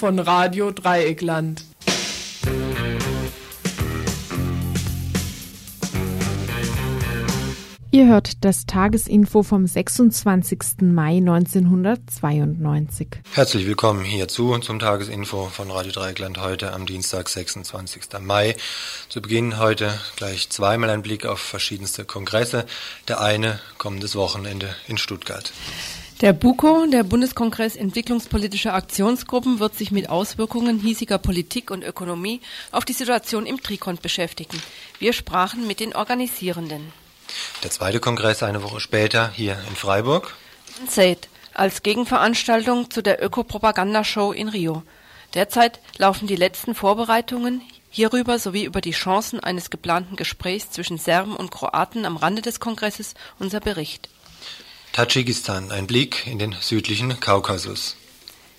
Von Radio Dreieckland. Ihr hört das Tagesinfo vom 26. Mai 1992. Herzlich willkommen hierzu zum Tagesinfo von Radio Dreieckland heute am Dienstag, 26. Mai. Zu Beginn heute gleich zweimal ein Blick auf verschiedenste Kongresse. Der eine kommendes Wochenende in Stuttgart. Der BUKO, der Bundeskongress Entwicklungspolitischer Aktionsgruppen, wird sich mit Auswirkungen hiesiger Politik und Ökonomie auf die Situation im Trikont beschäftigen. Wir sprachen mit den Organisierenden. Der zweite Kongress eine Woche später hier in Freiburg. SAID als Gegenveranstaltung zu der Ökopropagandashow in Rio. Derzeit laufen die letzten Vorbereitungen hierüber sowie über die Chancen eines geplanten Gesprächs zwischen Serben und Kroaten am Rande des Kongresses unser Bericht. Tadschikistan, ein Blick in den südlichen Kaukasus.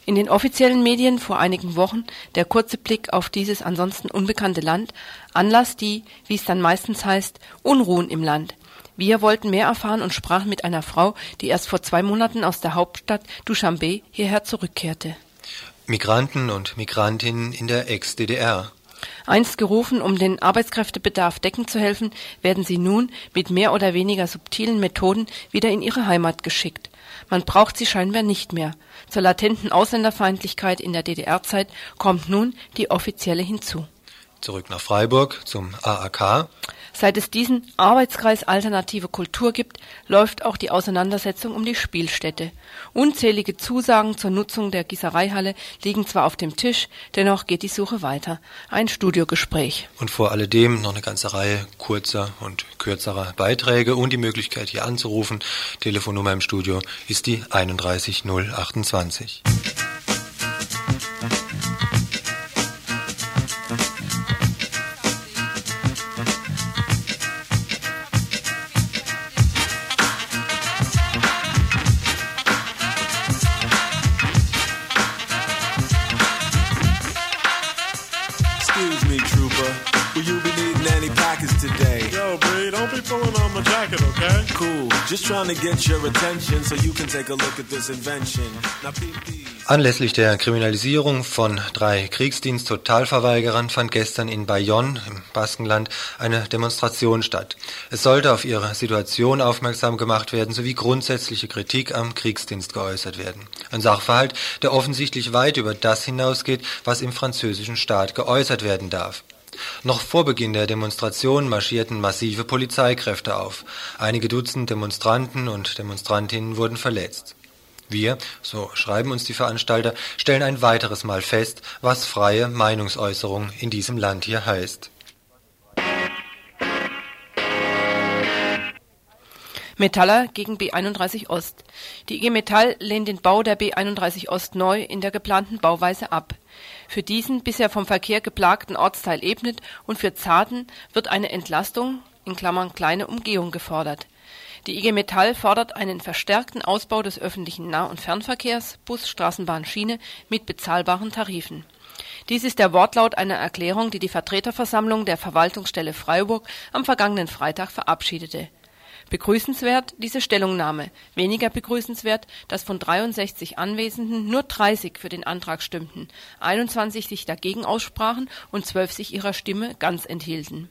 In den offiziellen Medien vor einigen Wochen der kurze Blick auf dieses ansonsten unbekannte Land, Anlass die, wie es dann meistens heißt, Unruhen im Land. Wir wollten mehr erfahren und sprachen mit einer Frau, die erst vor zwei Monaten aus der Hauptstadt Duschanbe hierher zurückkehrte. Migranten und Migrantinnen in der Ex-DDR. Einst gerufen, um den Arbeitskräftebedarf decken zu helfen, werden sie nun mit mehr oder weniger subtilen Methoden wieder in ihre Heimat geschickt. Man braucht sie scheinbar nicht mehr. Zur latenten Ausländerfeindlichkeit in der DDR-Zeit kommt nun die offizielle hinzu. Zurück nach Freiburg zum AAK. Seit es diesen Arbeitskreis Alternative Kultur gibt, läuft auch die Auseinandersetzung um die Spielstätte. Unzählige Zusagen zur Nutzung der Gießereihalle liegen zwar auf dem Tisch, dennoch geht die Suche weiter. Ein Studiogespräch. Und vor alledem noch eine ganze Reihe kurzer und kürzerer Beiträge und die Möglichkeit hier anzurufen. Telefonnummer im Studio ist die 31028. Anlässlich der Kriminalisierung von drei Kriegsdienst-Totalverweigerern fand gestern in Bayonne im Baskenland eine Demonstration statt. Es sollte auf ihre Situation aufmerksam gemacht werden sowie grundsätzliche Kritik am Kriegsdienst geäußert werden. Ein Sachverhalt, der offensichtlich weit über das hinausgeht, was im französischen Staat geäußert werden darf. Noch vor Beginn der Demonstration marschierten massive Polizeikräfte auf. Einige Dutzend Demonstranten und Demonstrantinnen wurden verletzt. Wir, so schreiben uns die Veranstalter, stellen ein weiteres Mal fest, was freie Meinungsäußerung in diesem Land hier heißt. Metaller gegen B31 Ost. Die IG Metall lehnt den Bau der B31 Ost neu in der geplanten Bauweise ab. Für diesen bisher vom Verkehr geplagten Ortsteil Ebnet und für Zarten wird eine Entlastung in Klammern (kleine Umgehung) gefordert. Die IG Metall fordert einen verstärkten Ausbau des öffentlichen Nah und Fernverkehrs (Bus, Straßenbahn, Schiene) mit bezahlbaren Tarifen. Dies ist der Wortlaut einer Erklärung, die die Vertreterversammlung der Verwaltungsstelle Freiburg am vergangenen Freitag verabschiedete Begrüßenswert diese Stellungnahme, weniger begrüßenswert, dass von 63 Anwesenden nur 30 für den Antrag stimmten, 21 sich dagegen aussprachen und 12 sich ihrer Stimme ganz enthielten.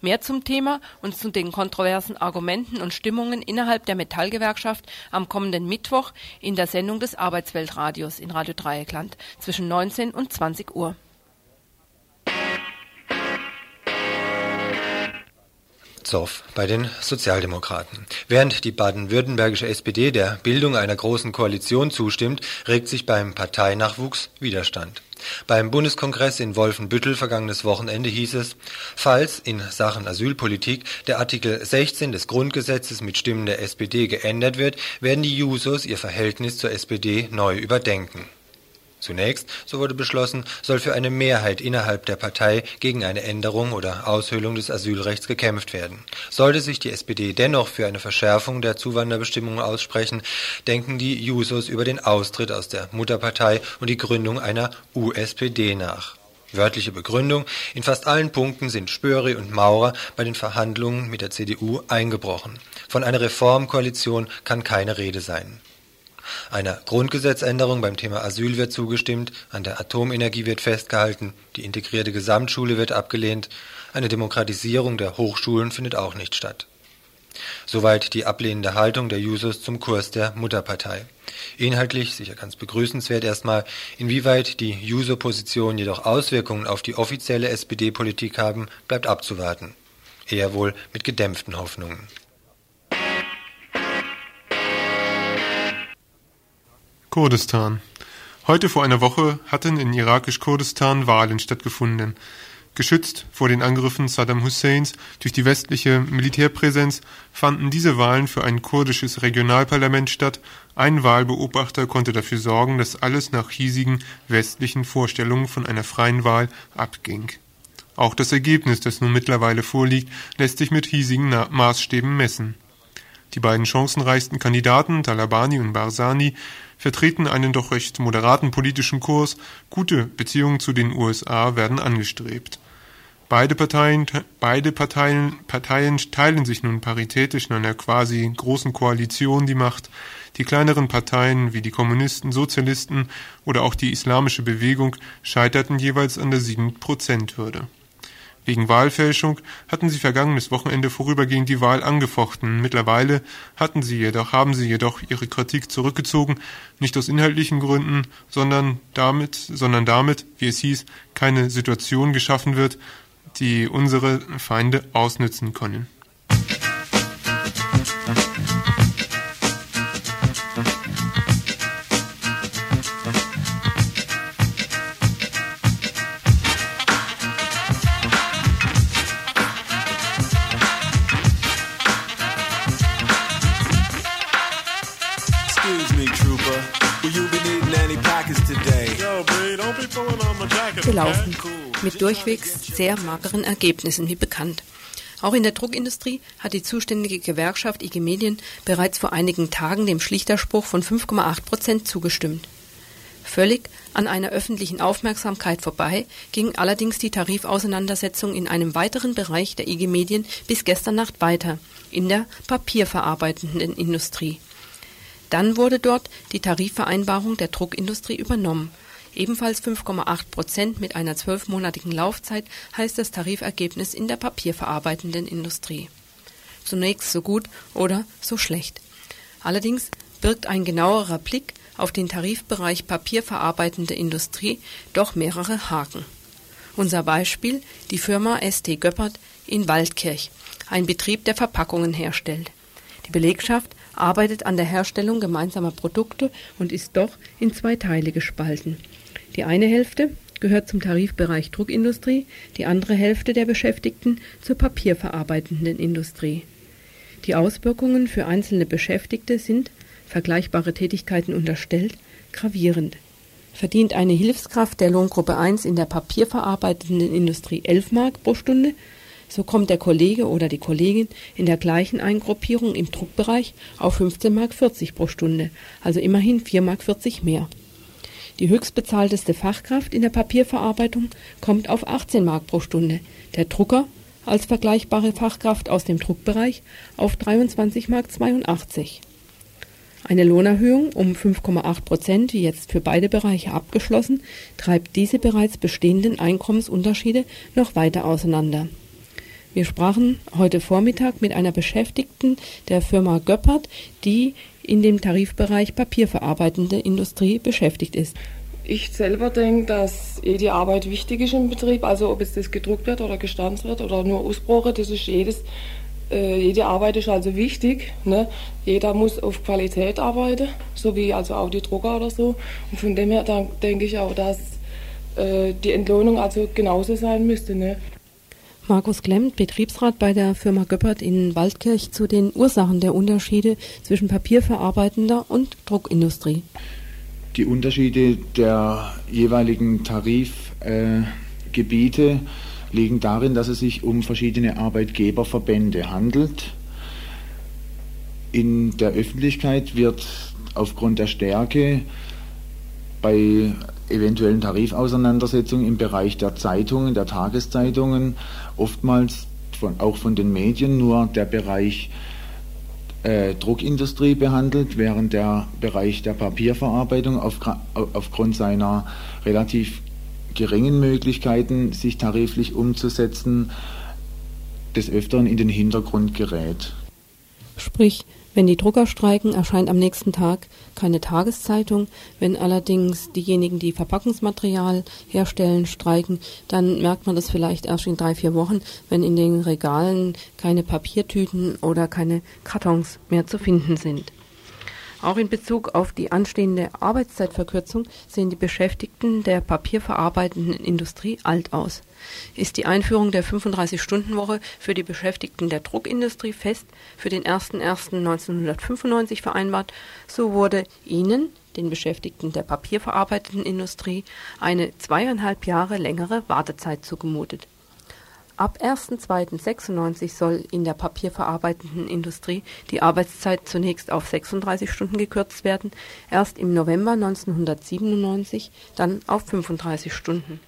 Mehr zum Thema und zu den kontroversen Argumenten und Stimmungen innerhalb der Metallgewerkschaft am kommenden Mittwoch in der Sendung des Arbeitsweltradios in Radio Dreieckland zwischen 19 und 20 Uhr Zoff bei den Sozialdemokraten. Während die baden-württembergische SPD der Bildung einer großen Koalition zustimmt, regt sich beim Parteinachwuchs Widerstand. Beim Bundeskongress in Wolfenbüttel vergangenes Wochenende hieß es, falls in Sachen Asylpolitik der Artikel 16 des Grundgesetzes mit Stimmen der SPD geändert wird, werden die Jusos ihr Verhältnis zur SPD neu überdenken Zunächst, so wurde beschlossen, soll für eine Mehrheit innerhalb der Partei gegen eine Änderung oder Aushöhlung des Asylrechts gekämpft werden. Sollte sich die SPD dennoch für eine Verschärfung der Zuwanderbestimmungen aussprechen, denken die Jusos über den Austritt aus der Mutterpartei und die Gründung einer USPD nach. Wörtliche Begründung, in fast allen Punkten sind Spöri und Maurer bei den Verhandlungen mit der CDU eingebrochen. Von einer Reformkoalition kann keine Rede sein Einer Grundgesetzänderung beim Thema Asyl wird zugestimmt, an der Atomenergie wird festgehalten, die integrierte Gesamtschule wird abgelehnt, eine Demokratisierung der Hochschulen findet auch nicht statt. Soweit die ablehnende Haltung der Jusos zum Kurs der Mutterpartei. Inhaltlich sicher ganz begrüßenswert erstmal, inwieweit die Juso-Positionen jedoch Auswirkungen auf die offizielle SPD-Politik haben, bleibt abzuwarten. Eher wohl mit gedämpften Hoffnungen. Kurdistan. Heute vor einer Woche hatten in irakisch-Kurdistan Wahlen stattgefunden. Geschützt vor den Angriffen Saddam Husseins durch die westliche Militärpräsenz fanden diese Wahlen für ein kurdisches Regionalparlament statt. Ein Wahlbeobachter konnte dafür sorgen, dass alles nach hiesigen westlichen Vorstellungen von einer freien Wahl abging. Auch das Ergebnis, das nun mittlerweile vorliegt, lässt sich mit hiesigen Maßstäben messen. Die beiden chancenreichsten Kandidaten, Talabani und Barzani, vertreten einen doch recht moderaten politischen Kurs, gute Beziehungen zu den USA werden angestrebt. Beide Parteien, beide Parteien, Parteien teilen sich nun paritätisch in einer quasi großen Koalition die Macht. Die kleineren Parteien wie die Kommunisten, Sozialisten oder auch die islamische Bewegung scheiterten jeweils an der 7-Prozent-Hürde. Wegen Wahlfälschung hatten sie vergangenes Wochenende vorübergehend die Wahl angefochten. Mittlerweile hatten sie jedoch, haben sie jedoch ihre Kritik zurückgezogen, nicht aus inhaltlichen Gründen, sondern damit, sondern damit, wie es hieß, keine Situation geschaffen wird, die unsere Feinde ausnützen können. Gelaufen mit durchwegs sehr mageren Ergebnissen, wie bekannt. Auch in der Druckindustrie hat die zuständige Gewerkschaft IG Medien bereits vor einigen Tagen dem Schlichterspruch von 5,8 Prozent zugestimmt. Völlig an einer öffentlichen Aufmerksamkeit vorbei ging allerdings die Tarifauseinandersetzung in einem weiteren Bereich der IG Medien bis gestern Nacht weiter, in der papierverarbeitenden Industrie. Dann wurde dort die Tarifvereinbarung der Druckindustrie übernommen Ebenfalls 5,8 Prozent mit einer zwölfmonatigen Laufzeit heißt das Tarifergebnis in der papierverarbeitenden Industrie. Zunächst so gut oder so schlecht. Allerdings birgt ein genauerer Blick auf den Tarifbereich papierverarbeitende Industrie doch mehrere Haken. Unser Beispiel die Firma ST Göppert in Waldkirch, ein Betrieb, der Verpackungen herstellt. Die Belegschaft arbeitet an der Herstellung gemeinsamer Produkte und ist doch in zwei Teile gespalten. Die eine Hälfte gehört zum Tarifbereich Druckindustrie, die andere Hälfte der Beschäftigten zur papierverarbeitenden Industrie. Die Auswirkungen für einzelne Beschäftigte sind, vergleichbare Tätigkeiten unterstellt, gravierend. Verdient eine Hilfskraft der Lohngruppe 1 in der papierverarbeitenden Industrie 11 Mark pro Stunde, so kommt der Kollege oder die Kollegin in der gleichen Eingruppierung im Druckbereich auf 15 Mark 40 pro Stunde, also immerhin 4 Mark 40 mehr. Die höchstbezahlteste Fachkraft in der Papierverarbeitung kommt auf 18 Mark pro Stunde, der Drucker als vergleichbare Fachkraft aus dem Druckbereich auf 23 Mark 82. Eine Lohnerhöhung um 5,8 Prozent, wie jetzt für beide Bereiche abgeschlossen, treibt diese bereits bestehenden Einkommensunterschiede noch weiter auseinander. Wir sprachen heute Vormittag mit einer Beschäftigten der Firma Göppert, die in dem Tarifbereich papierverarbeitende Industrie beschäftigt ist. Ich selber denke, dass jede Arbeit wichtig ist im Betrieb, also ob es das gedruckt wird oder gestanzt wird oder nur Ausbroche, das ist jedes, äh, jede Arbeit ist also wichtig. Ne? Jeder muss auf Qualität arbeiten, so wie also auch die Drucker oder so. Und von dem her denke ich auch, dass äh, die Entlohnung also genauso sein müsste. Ne? Markus Klemmt, Betriebsrat bei der Firma Göppert in Waldkirch, zu den Ursachen der Unterschiede zwischen papierverarbeitender und Druckindustrie. Die Unterschiede der jeweiligen Tarifgebiete äh, liegen darin, dass es sich um verschiedene Arbeitgeberverbände handelt. In der Öffentlichkeit wird aufgrund der Stärke bei eventuellen Tarifauseinandersetzungen im Bereich der Zeitungen, der Tageszeitungen, oftmals von, auch von den Medien nur der Bereich äh, Druckindustrie behandelt, während der Bereich der Papierverarbeitung auf, aufgrund seiner relativ geringen Möglichkeiten, sich tariflich umzusetzen, des Öfteren in den Hintergrund gerät. Sprich, wenn die Drucker streiken, erscheint am nächsten Tag keine Tageszeitung. Wenn allerdings diejenigen, die Verpackungsmaterial herstellen, streiken, dann merkt man das vielleicht erst in drei, vier Wochen, wenn in den Regalen keine Papiertüten oder keine Kartons mehr zu finden sind. Auch in Bezug auf die anstehende Arbeitszeitverkürzung sehen die Beschäftigten der papierverarbeitenden Industrie alt aus. Ist die Einführung der 35-Stunden-Woche für die Beschäftigten der Druckindustrie fest für den 01.01.1995 vereinbart, so wurde ihnen, den Beschäftigten der papierverarbeitenden Industrie, eine zweieinhalb Jahre längere Wartezeit zugemutet. Ab 1.2.96 soll in der papierverarbeitenden Industrie die Arbeitszeit zunächst auf 36 Stunden gekürzt werden, erst im November 1997 dann auf 35 Stunden.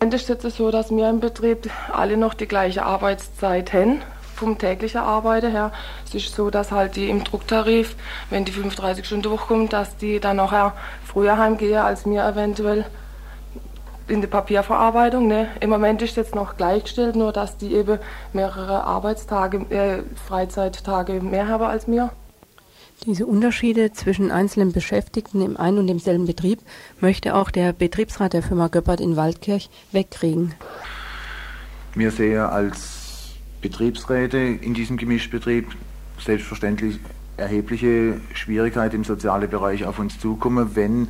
Es ist jetzt so, dass wir im Betrieb alle noch die gleiche Arbeitszeit haben, vom täglichen Arbeiten her. Es ist so, dass halt die im Drucktarif, wenn die 35-Stunden-Woche kommt, dass die dann nachher früher heimgehen, als wir eventuell in der Papierverarbeitung. Ne? Im Moment ist es jetzt noch gleichgestellt, nur dass die eben mehrere Arbeitstage, äh, Freizeittage mehr haben als mir. Diese Unterschiede zwischen einzelnen Beschäftigten im ein und demselben Betrieb möchte auch der Betriebsrat der Firma Göppert in Waldkirch wegkriegen. Wir sehen als Betriebsräte in diesem Gemischbetrieb selbstverständlich erhebliche Schwierigkeiten im sozialen Bereich auf uns zukommen, wenn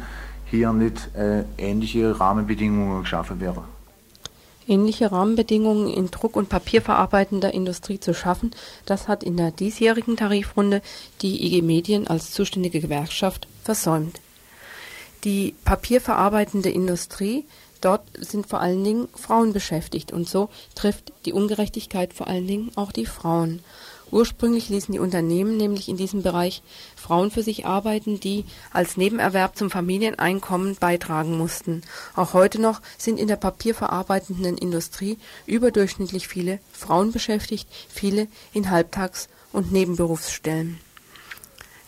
hier nicht äh, ähnliche Rahmenbedingungen geschaffen werden. Ähnliche Rahmenbedingungen in Druck- und Papierverarbeitender Industrie zu schaffen, das hat in der diesjährigen Tarifrunde die IG Medien als zuständige Gewerkschaft versäumt. Die papierverarbeitende Industrie, dort sind vor allen Dingen Frauen beschäftigt und so trifft die Ungerechtigkeit vor allen Dingen auch die Frauen. Ursprünglich ließen die Unternehmen nämlich in diesem Bereich Frauen für sich arbeiten, die als Nebenerwerb zum Familieneinkommen beitragen mussten. Auch heute noch sind in der papierverarbeitenden Industrie überdurchschnittlich viele Frauen beschäftigt, viele in Halbtags- und Nebenberufsstellen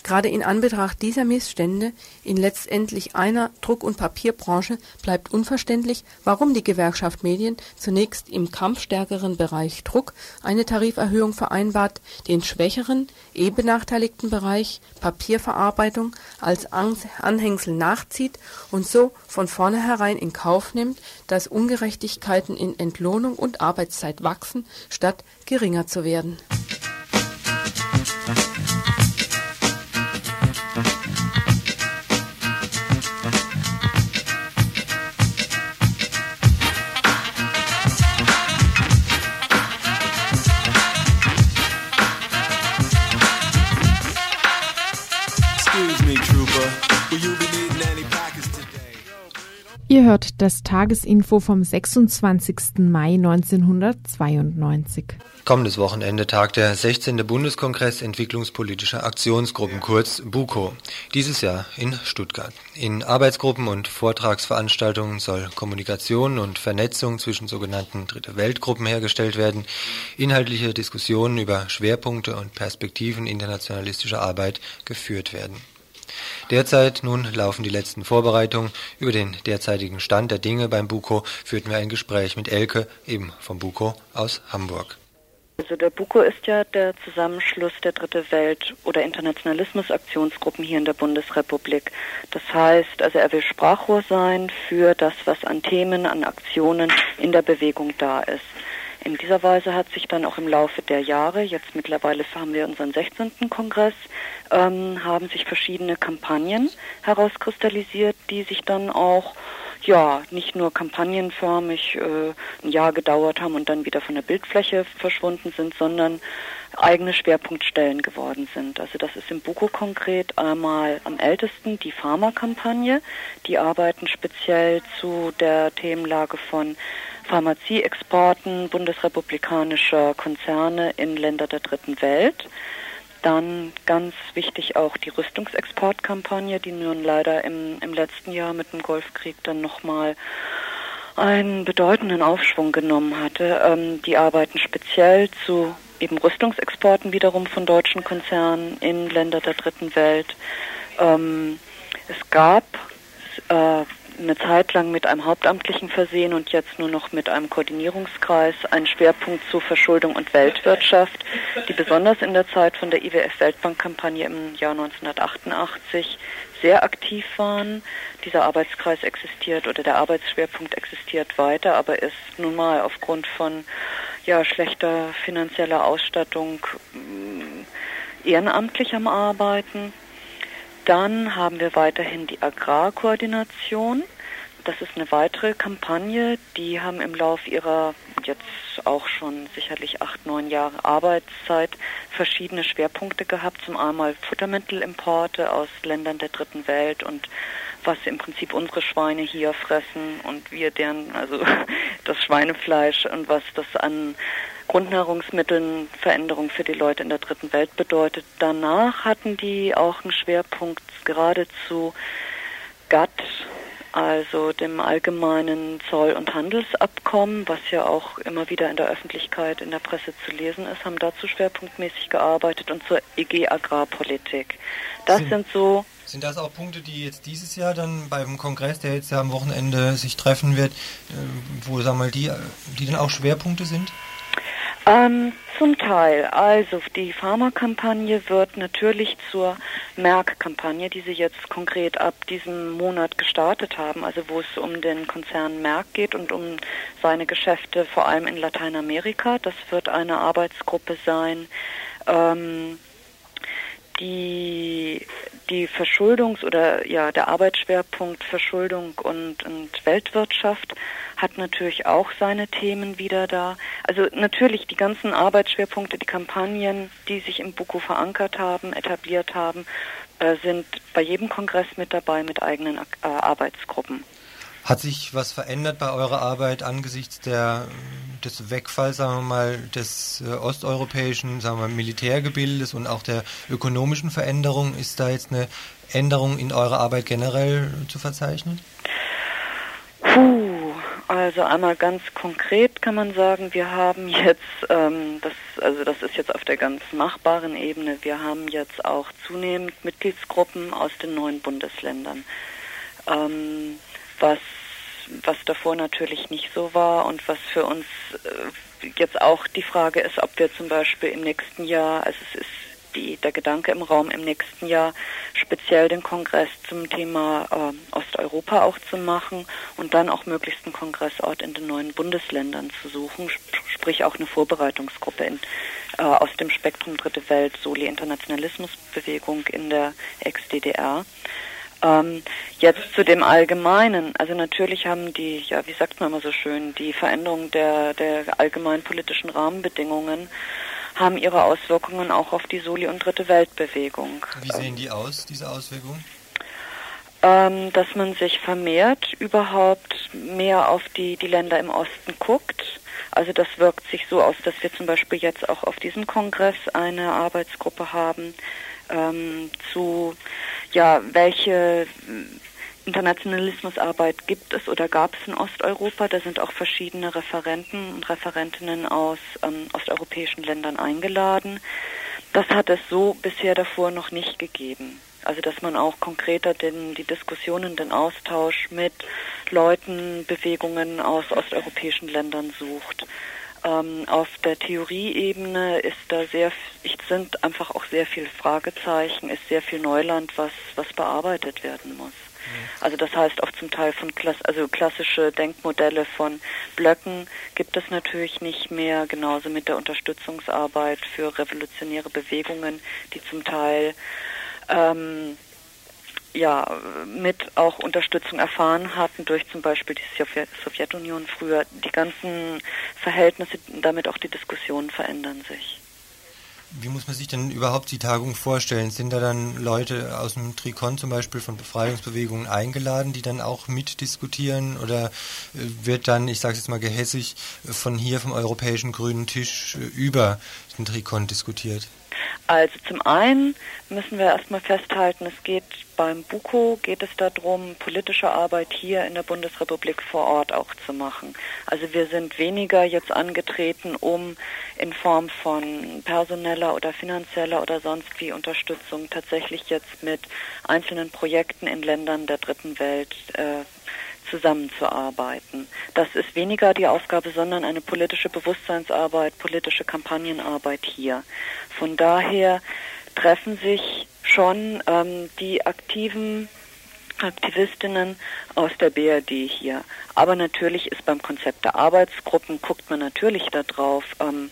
Gerade in Anbetracht dieser Missstände in letztendlich einer Druck- und Papierbranche bleibt unverständlich, warum die Gewerkschaft Medien zunächst im kampfstärkeren Bereich Druck eine Tariferhöhung vereinbart, den schwächeren, eh benachteiligten Bereich Papierverarbeitung als Anhängsel nachzieht und so von vornherein in Kauf nimmt, dass Ungerechtigkeiten in Entlohnung und Arbeitszeit wachsen, statt geringer zu werden das Tagesinfo vom 26. Mai 1992. Kommendes Wochenende tagt der 16. Bundeskongress entwicklungspolitischer Aktionsgruppen, kurz BUKO, dieses Jahr in Stuttgart. In Arbeitsgruppen und Vortragsveranstaltungen soll Kommunikation und Vernetzung zwischen sogenannten Dritte Weltgruppen hergestellt werden, inhaltliche Diskussionen über Schwerpunkte und Perspektiven internationalistischer Arbeit geführt werden. Derzeit nun laufen die letzten Vorbereitungen. Über den derzeitigen Stand der Dinge beim BUKO führten wir ein Gespräch mit Elke, eben vom BUKO aus Hamburg. Also der BUKO ist ja der Zusammenschluss der Dritte Welt oder Internationalismus-Aktionsgruppen hier in der Bundesrepublik. Das heißt, also er will Sprachrohr sein für das, was an Themen, an Aktionen in der Bewegung da ist. In dieser Weise hat sich dann auch im Laufe der Jahre, jetzt mittlerweile haben wir unseren 16. Kongress, ähm, haben sich verschiedene Kampagnen herauskristallisiert, die sich dann auch ja, nicht nur kampagnenförmig äh, ein Jahr gedauert haben und dann wieder von der Bildfläche verschwunden sind, sondern eigene Schwerpunktstellen geworden sind. Also das ist im Buko konkret einmal am ältesten die Pharmakampagne. Die arbeiten speziell zu der Themenlage von Pharmazieexporten bundesrepublikanischer Konzerne in Länder der dritten Welt. Dann ganz wichtig auch die Rüstungsexportkampagne, die nun leider im, im letzten Jahr mit dem Golfkrieg dann nochmal einen bedeutenden Aufschwung genommen hatte. Ähm, die arbeiten speziell zu eben Rüstungsexporten wiederum von deutschen Konzernen in Länder der dritten Welt. Ähm, es gab äh, eine Zeit lang mit einem hauptamtlichen Versehen und jetzt nur noch mit einem Koordinierungskreis einen Schwerpunkt zu Verschuldung und Weltwirtschaft, die besonders in der Zeit von der IWF-Weltbankkampagne im Jahr 1988 sehr aktiv waren. Dieser Arbeitskreis existiert oder der Arbeitsschwerpunkt existiert weiter, aber ist nun mal aufgrund von ja, schlechter finanzieller Ausstattung mm, ehrenamtlich am Arbeiten. Dann haben wir weiterhin die Agrarkoordination. Das ist eine weitere Kampagne. Die haben im Lauf ihrer jetzt auch schon sicherlich acht, neun Jahre Arbeitszeit verschiedene Schwerpunkte gehabt. Zum einmal Futtermittelimporte aus Ländern der dritten Welt und was im Prinzip unsere Schweine hier fressen und wir deren, also das Schweinefleisch und was das an Grundnahrungsmitteln Veränderung für die Leute in der dritten Welt bedeutet. Danach hatten die auch einen Schwerpunkt geradezu GATT, also dem allgemeinen Zoll- und Handelsabkommen, was ja auch immer wieder in der Öffentlichkeit, in der Presse zu lesen ist, haben dazu schwerpunktmäßig gearbeitet und zur EG Agrarpolitik. Das sind, sind so sind das auch Punkte, die jetzt dieses Jahr dann beim Kongress, der jetzt ja am Wochenende sich treffen wird, äh, wo sagen wir mal die, die dann auch Schwerpunkte sind? Ähm, zum Teil. Also die Pharmakampagne wird natürlich zur Merck-Kampagne, die sie jetzt konkret ab diesem Monat gestartet haben, also wo es um den Konzern Merck geht und um seine Geschäfte vor allem in Lateinamerika. Das wird eine Arbeitsgruppe sein, ähm, die die Verschuldungs- oder ja der Arbeitsschwerpunkt Verschuldung und, und Weltwirtschaft hat natürlich auch seine Themen wieder da. Also natürlich die ganzen Arbeitsschwerpunkte, die Kampagnen, die sich im BUKO verankert haben, etabliert haben, äh, sind bei jedem Kongress mit dabei mit eigenen äh, Arbeitsgruppen. Hat sich was verändert bei eurer Arbeit angesichts der, des Wegfalls, sagen wir mal, des äh, osteuropäischen, sagen wir mal, Militärgebildes und auch der ökonomischen Veränderung? Ist da jetzt eine Änderung in eurer Arbeit generell zu verzeichnen? Puh, also einmal ganz konkret kann man sagen, wir haben jetzt, ähm, das, also das ist jetzt auf der ganz machbaren Ebene, wir haben jetzt auch zunehmend Mitgliedsgruppen aus den neuen Bundesländern. Ähm, was, was davor natürlich nicht so war und was für uns äh, jetzt auch die Frage ist, ob wir zum Beispiel im nächsten Jahr, also es ist die, der Gedanke im Raum im nächsten Jahr speziell den Kongress zum Thema äh, Osteuropa auch zu machen und dann auch möglichst einen Kongressort in den neuen Bundesländern zu suchen, sprich auch eine Vorbereitungsgruppe in, äh, aus dem Spektrum Dritte Welt, Soli Internationalismusbewegung in der Ex-DDR. Ähm, jetzt zu dem Allgemeinen. Also natürlich haben die, ja, wie sagt man immer so schön, die Veränderung der, der allgemeinen politischen Rahmenbedingungen haben ihre Auswirkungen auch auf die Soli- und Dritte Weltbewegung. Wie sehen die aus, diese Auswirkungen? Ähm, dass man sich vermehrt überhaupt mehr auf die, die Länder im Osten guckt. Also das wirkt sich so aus, dass wir zum Beispiel jetzt auch auf diesem Kongress eine Arbeitsgruppe haben ähm, zu ja, welche Internationalismusarbeit gibt es oder gab es in Osteuropa. Da sind auch verschiedene Referenten und Referentinnen aus ähm, osteuropäischen Ländern eingeladen. Das hat es so bisher davor noch nicht gegeben. Also dass man auch konkreter den, die Diskussionen, den Austausch mit Leuten, Bewegungen aus osteuropäischen Ländern sucht. Ähm, auf der Theorieebene ist da sehr, sind einfach auch sehr viele Fragezeichen, ist sehr viel Neuland, was, was bearbeitet werden muss. Also das heißt auch zum Teil von Klass also klassische Denkmodelle von Blöcken gibt es natürlich nicht mehr, genauso mit der Unterstützungsarbeit für revolutionäre Bewegungen, die zum Teil ähm, ja, mit auch Unterstützung erfahren hatten durch zum Beispiel die Sowjetunion früher. Die ganzen Verhältnisse, damit auch die Diskussionen verändern sich. Wie muss man sich denn überhaupt die Tagung vorstellen? Sind da dann Leute aus dem Trikon zum Beispiel von Befreiungsbewegungen eingeladen, die dann auch mitdiskutieren? Oder äh, wird dann, ich sage es jetzt mal gehässig, von hier vom europäischen grünen Tisch äh, über den Trikon diskutiert? Also zum einen müssen wir erstmal festhalten, es geht beim BUKO geht es darum, politische Arbeit hier in der Bundesrepublik vor Ort auch zu machen. Also wir sind weniger jetzt angetreten, um in Form von personeller oder finanzieller oder sonst wie Unterstützung tatsächlich jetzt mit einzelnen Projekten in Ländern der dritten Welt äh, zusammenzuarbeiten. Das ist weniger die Aufgabe, sondern eine politische Bewusstseinsarbeit, politische Kampagnenarbeit hier. Von daher treffen sich schon ähm, die aktiven Aktivistinnen aus der BRD hier. Aber natürlich ist beim Konzept der Arbeitsgruppen, guckt man natürlich darauf, ähm,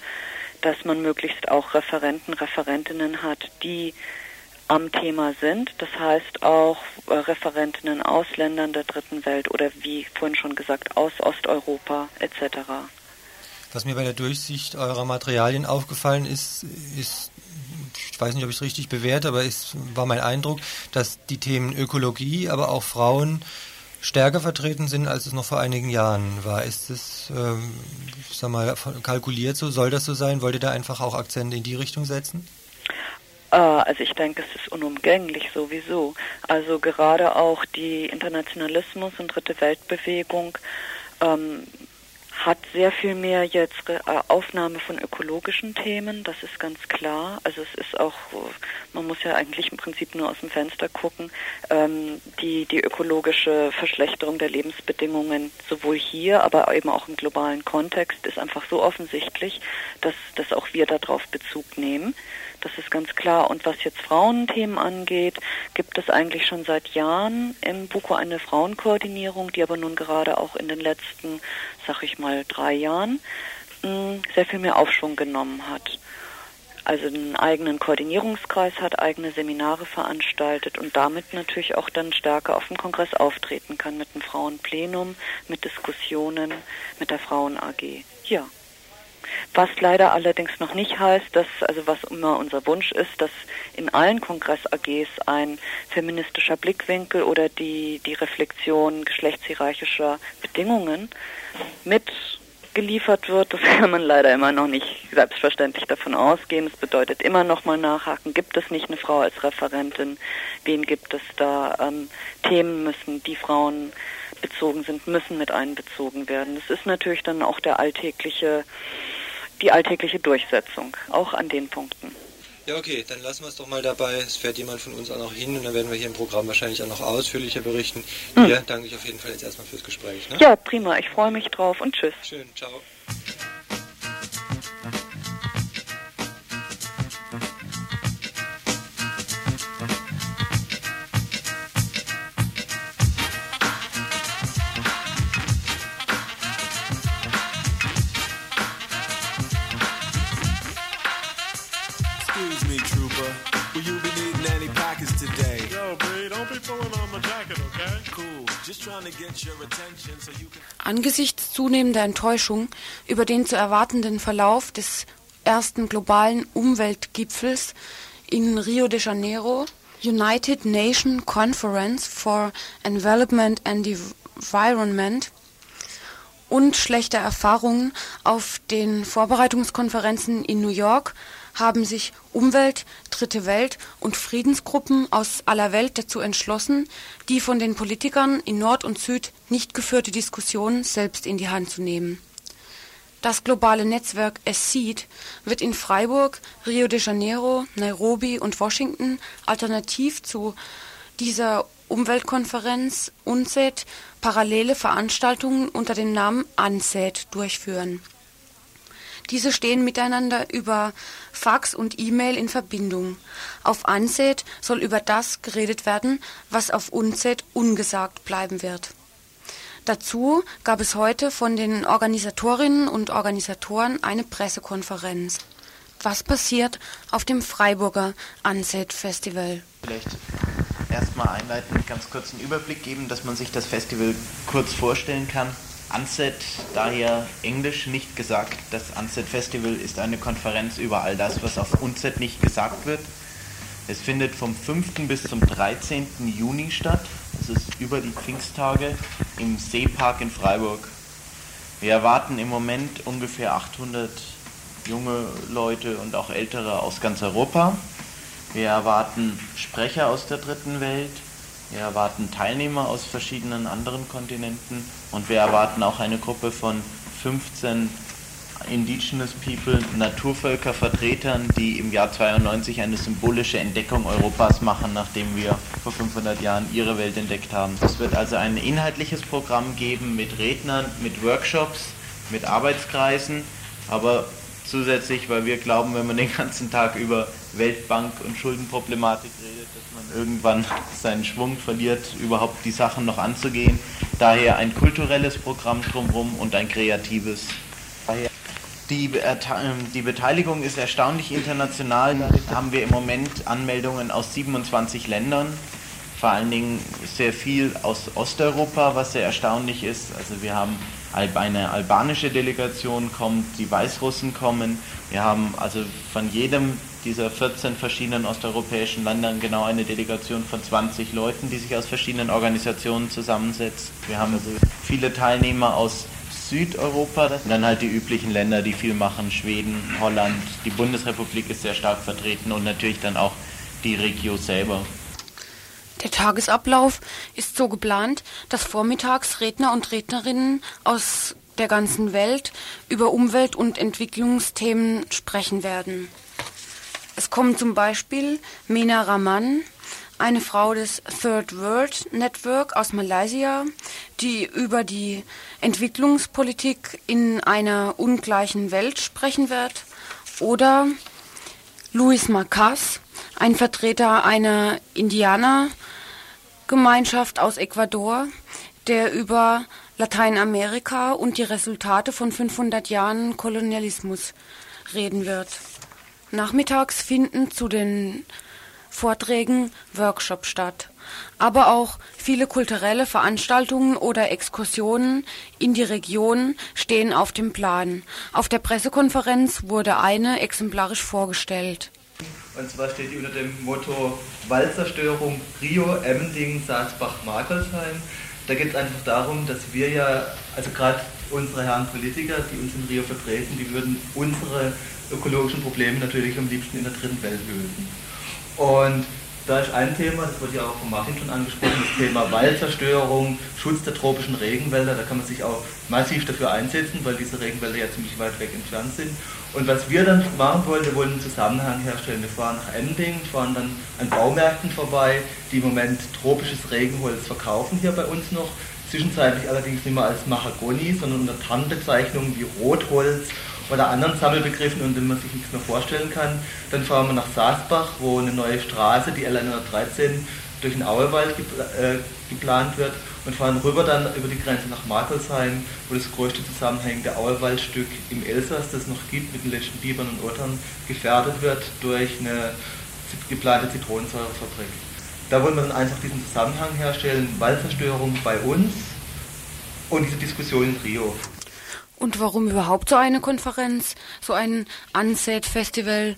dass man möglichst auch Referenten, Referentinnen hat, die am Thema sind. Das heißt auch äh, Referentinnen aus Ländern der dritten Welt oder wie vorhin schon gesagt aus Osteuropa etc. Was mir bei der Durchsicht eurer Materialien aufgefallen ist, ist ich weiß nicht, ob ich es richtig bewerte, aber es war mein Eindruck, dass die Themen Ökologie, aber auch Frauen stärker vertreten sind, als es noch vor einigen Jahren war. Ist es, ähm, sag mal, kalkuliert so? Soll das so sein? Wollt ihr da einfach auch Akzente in die Richtung setzen? Äh, also ich denke, es ist unumgänglich sowieso. Also gerade auch die Internationalismus und Dritte Weltbewegung ähm, hat sehr viel mehr jetzt äh, Aufnahme von ökologischen Themen, das ist ganz klar. Also es ist auch, man muss ja eigentlich im Prinzip nur aus dem Fenster gucken, ähm, die, die ökologische Verschlechterung der Lebensbedingungen sowohl hier, aber eben auch im globalen Kontext ist einfach so offensichtlich, dass, dass auch wir darauf Bezug nehmen. Das ist ganz klar. Und was jetzt Frauenthemen angeht, gibt es eigentlich schon seit Jahren im BUKO eine Frauenkoordinierung, die aber nun gerade auch in den letzten, sag ich mal, drei Jahren mm, sehr viel mehr Aufschwung genommen hat. Also einen eigenen Koordinierungskreis hat, eigene Seminare veranstaltet und damit natürlich auch dann stärker auf dem Kongress auftreten kann mit dem Frauenplenum, mit Diskussionen, mit der Frauen AG. Ja. Was leider allerdings noch nicht heißt, dass, also was immer unser Wunsch ist, dass in allen Kongress-AGs ein feministischer Blickwinkel oder die, die Reflexion geschlechtshierarchischer Bedingungen mitgeliefert wird. Das kann man leider immer noch nicht selbstverständlich davon ausgehen. Es bedeutet immer noch mal nachhaken, gibt es nicht eine Frau als Referentin? Wen gibt es da? Ähm, Themen müssen, die Frauen bezogen sind, müssen mit einbezogen werden. Das ist natürlich dann auch der alltägliche die alltägliche Durchsetzung, auch an den Punkten. Ja, okay, dann lassen wir es doch mal dabei. Es fährt jemand von uns auch noch hin und dann werden wir hier im Programm wahrscheinlich auch noch ausführlicher berichten. Hm. Dir danke ich auf jeden Fall jetzt erstmal fürs Gespräch. Ne? Ja, prima. Ich freue mich drauf und tschüss. Schön, ciao. Angesichts zunehmender Enttäuschung über den zu erwartenden Verlauf des ersten globalen Umweltgipfels in Rio de Janeiro, United Nations Conference for Environment and Environment und schlechter Erfahrungen auf den Vorbereitungskonferenzen in New York haben sich Umwelt, Dritte Welt und Friedensgruppen aus aller Welt dazu entschlossen, die von den Politikern in Nord und Süd nicht geführte Diskussion selbst in die Hand zu nehmen. Das globale Netzwerk SEED wird in Freiburg, Rio de Janeiro, Nairobi und Washington alternativ zu dieser Umweltkonferenz UNCED parallele Veranstaltungen unter dem Namen ANCED durchführen diese stehen miteinander über Fax und E-Mail in Verbindung. Auf ANSET soll über das geredet werden, was auf UNCET ungesagt bleiben wird. Dazu gab es heute von den Organisatorinnen und Organisatoren eine Pressekonferenz. Was passiert auf dem Freiburger ANSET Festival? Vielleicht erstmal einleitend ganz kurz einen Überblick geben, dass man sich das Festival kurz vorstellen kann. Unset, daher Englisch nicht gesagt. Das Unset Festival ist eine Konferenz über all das, was auf Unset nicht gesagt wird. Es findet vom 5. bis zum 13. Juni statt. Das ist über die Pfingsttage im Seepark in Freiburg. Wir erwarten im Moment ungefähr 800 junge Leute und auch ältere aus ganz Europa. Wir erwarten Sprecher aus der dritten Welt. Wir erwarten Teilnehmer aus verschiedenen anderen Kontinenten und wir erwarten auch eine Gruppe von 15 Indigenous People, Naturvölkervertretern, die im Jahr 92 eine symbolische Entdeckung Europas machen, nachdem wir vor 500 Jahren ihre Welt entdeckt haben. Es wird also ein inhaltliches Programm geben mit Rednern, mit Workshops, mit Arbeitskreisen, aber zusätzlich, weil wir glauben, wenn man den ganzen Tag über Weltbank und Schuldenproblematik redet, dass man irgendwann seinen Schwung verliert, überhaupt die Sachen noch anzugehen. Daher ein kulturelles Programm drumherum und ein kreatives. Die, ähm, die Beteiligung ist erstaunlich international. Da haben wir im Moment Anmeldungen aus 27 Ländern, vor allen Dingen sehr viel aus Osteuropa, was sehr erstaunlich ist. Also wir haben eine albanische Delegation kommt, die Weißrussen kommen. Wir haben also von jedem dieser 14 verschiedenen osteuropäischen Ländern genau eine Delegation von 20 Leuten, die sich aus verschiedenen Organisationen zusammensetzt. Wir haben also viele Teilnehmer aus Südeuropa und dann halt die üblichen Länder, die viel machen, Schweden, Holland, die Bundesrepublik ist sehr stark vertreten und natürlich dann auch die Regio selber. Der Tagesablauf ist so geplant, dass vormittags Redner und Rednerinnen aus der ganzen Welt über Umwelt- und Entwicklungsthemen sprechen werden. Es kommen zum Beispiel Mena Raman, eine Frau des Third World Network aus Malaysia, die über die Entwicklungspolitik in einer ungleichen Welt sprechen wird, oder Luis Macas, ein Vertreter einer Indianergemeinschaft aus Ecuador, der über Lateinamerika und die Resultate von 500 Jahren Kolonialismus reden wird. Nachmittags finden zu den Vorträgen Workshops statt, aber auch viele kulturelle Veranstaltungen oder Exkursionen in die Region stehen auf dem Plan. Auf der Pressekonferenz wurde eine exemplarisch vorgestellt. Und zwar steht die unter dem Motto Waldzerstörung Rio, Emmendingen, Salzbach, Markelsheim. Da geht es einfach darum, dass wir ja, also gerade unsere Herren Politiker, die uns in Rio vertreten, die würden unsere ökologischen Probleme natürlich am liebsten in der dritten Welt lösen. Und da ist ein Thema, das wurde ja auch von Martin schon angesprochen, das Thema Waldzerstörung, Schutz der tropischen Regenwälder. Da kann man sich auch massiv dafür einsetzen, weil diese Regenwälder ja ziemlich weit weg entfernt sind. Und was wir dann machen wollen, wir wollen einen Zusammenhang herstellen. Wir fahren nach Ending, fahren dann an Baumärkten vorbei, die im Moment tropisches Regenholz verkaufen hier bei uns noch. Zwischenzeitlich allerdings nicht mehr als Mahagoni, sondern unter Tarnbezeichnungen wie Rotholz oder anderen Sammelbegriffen, unter denen man sich nichts mehr vorstellen kann. Dann fahren wir nach Saasbach, wo eine neue Straße, die L113, durch den Auewald äh, geplant wird und fahren rüber dann über die Grenze nach Markelsheim, wo das größte zusammenhängende Auewaldstück im Elsass, das es noch gibt, mit den letzten Bibern und Ottern, gefährdet wird durch eine geplante Zitronensäurefabrik. Da wollen wir dann einfach diesen Zusammenhang herstellen, Waldzerstörung bei uns und diese Diskussion in Rio. Und warum überhaupt so eine Konferenz, so ein Unset-Festival?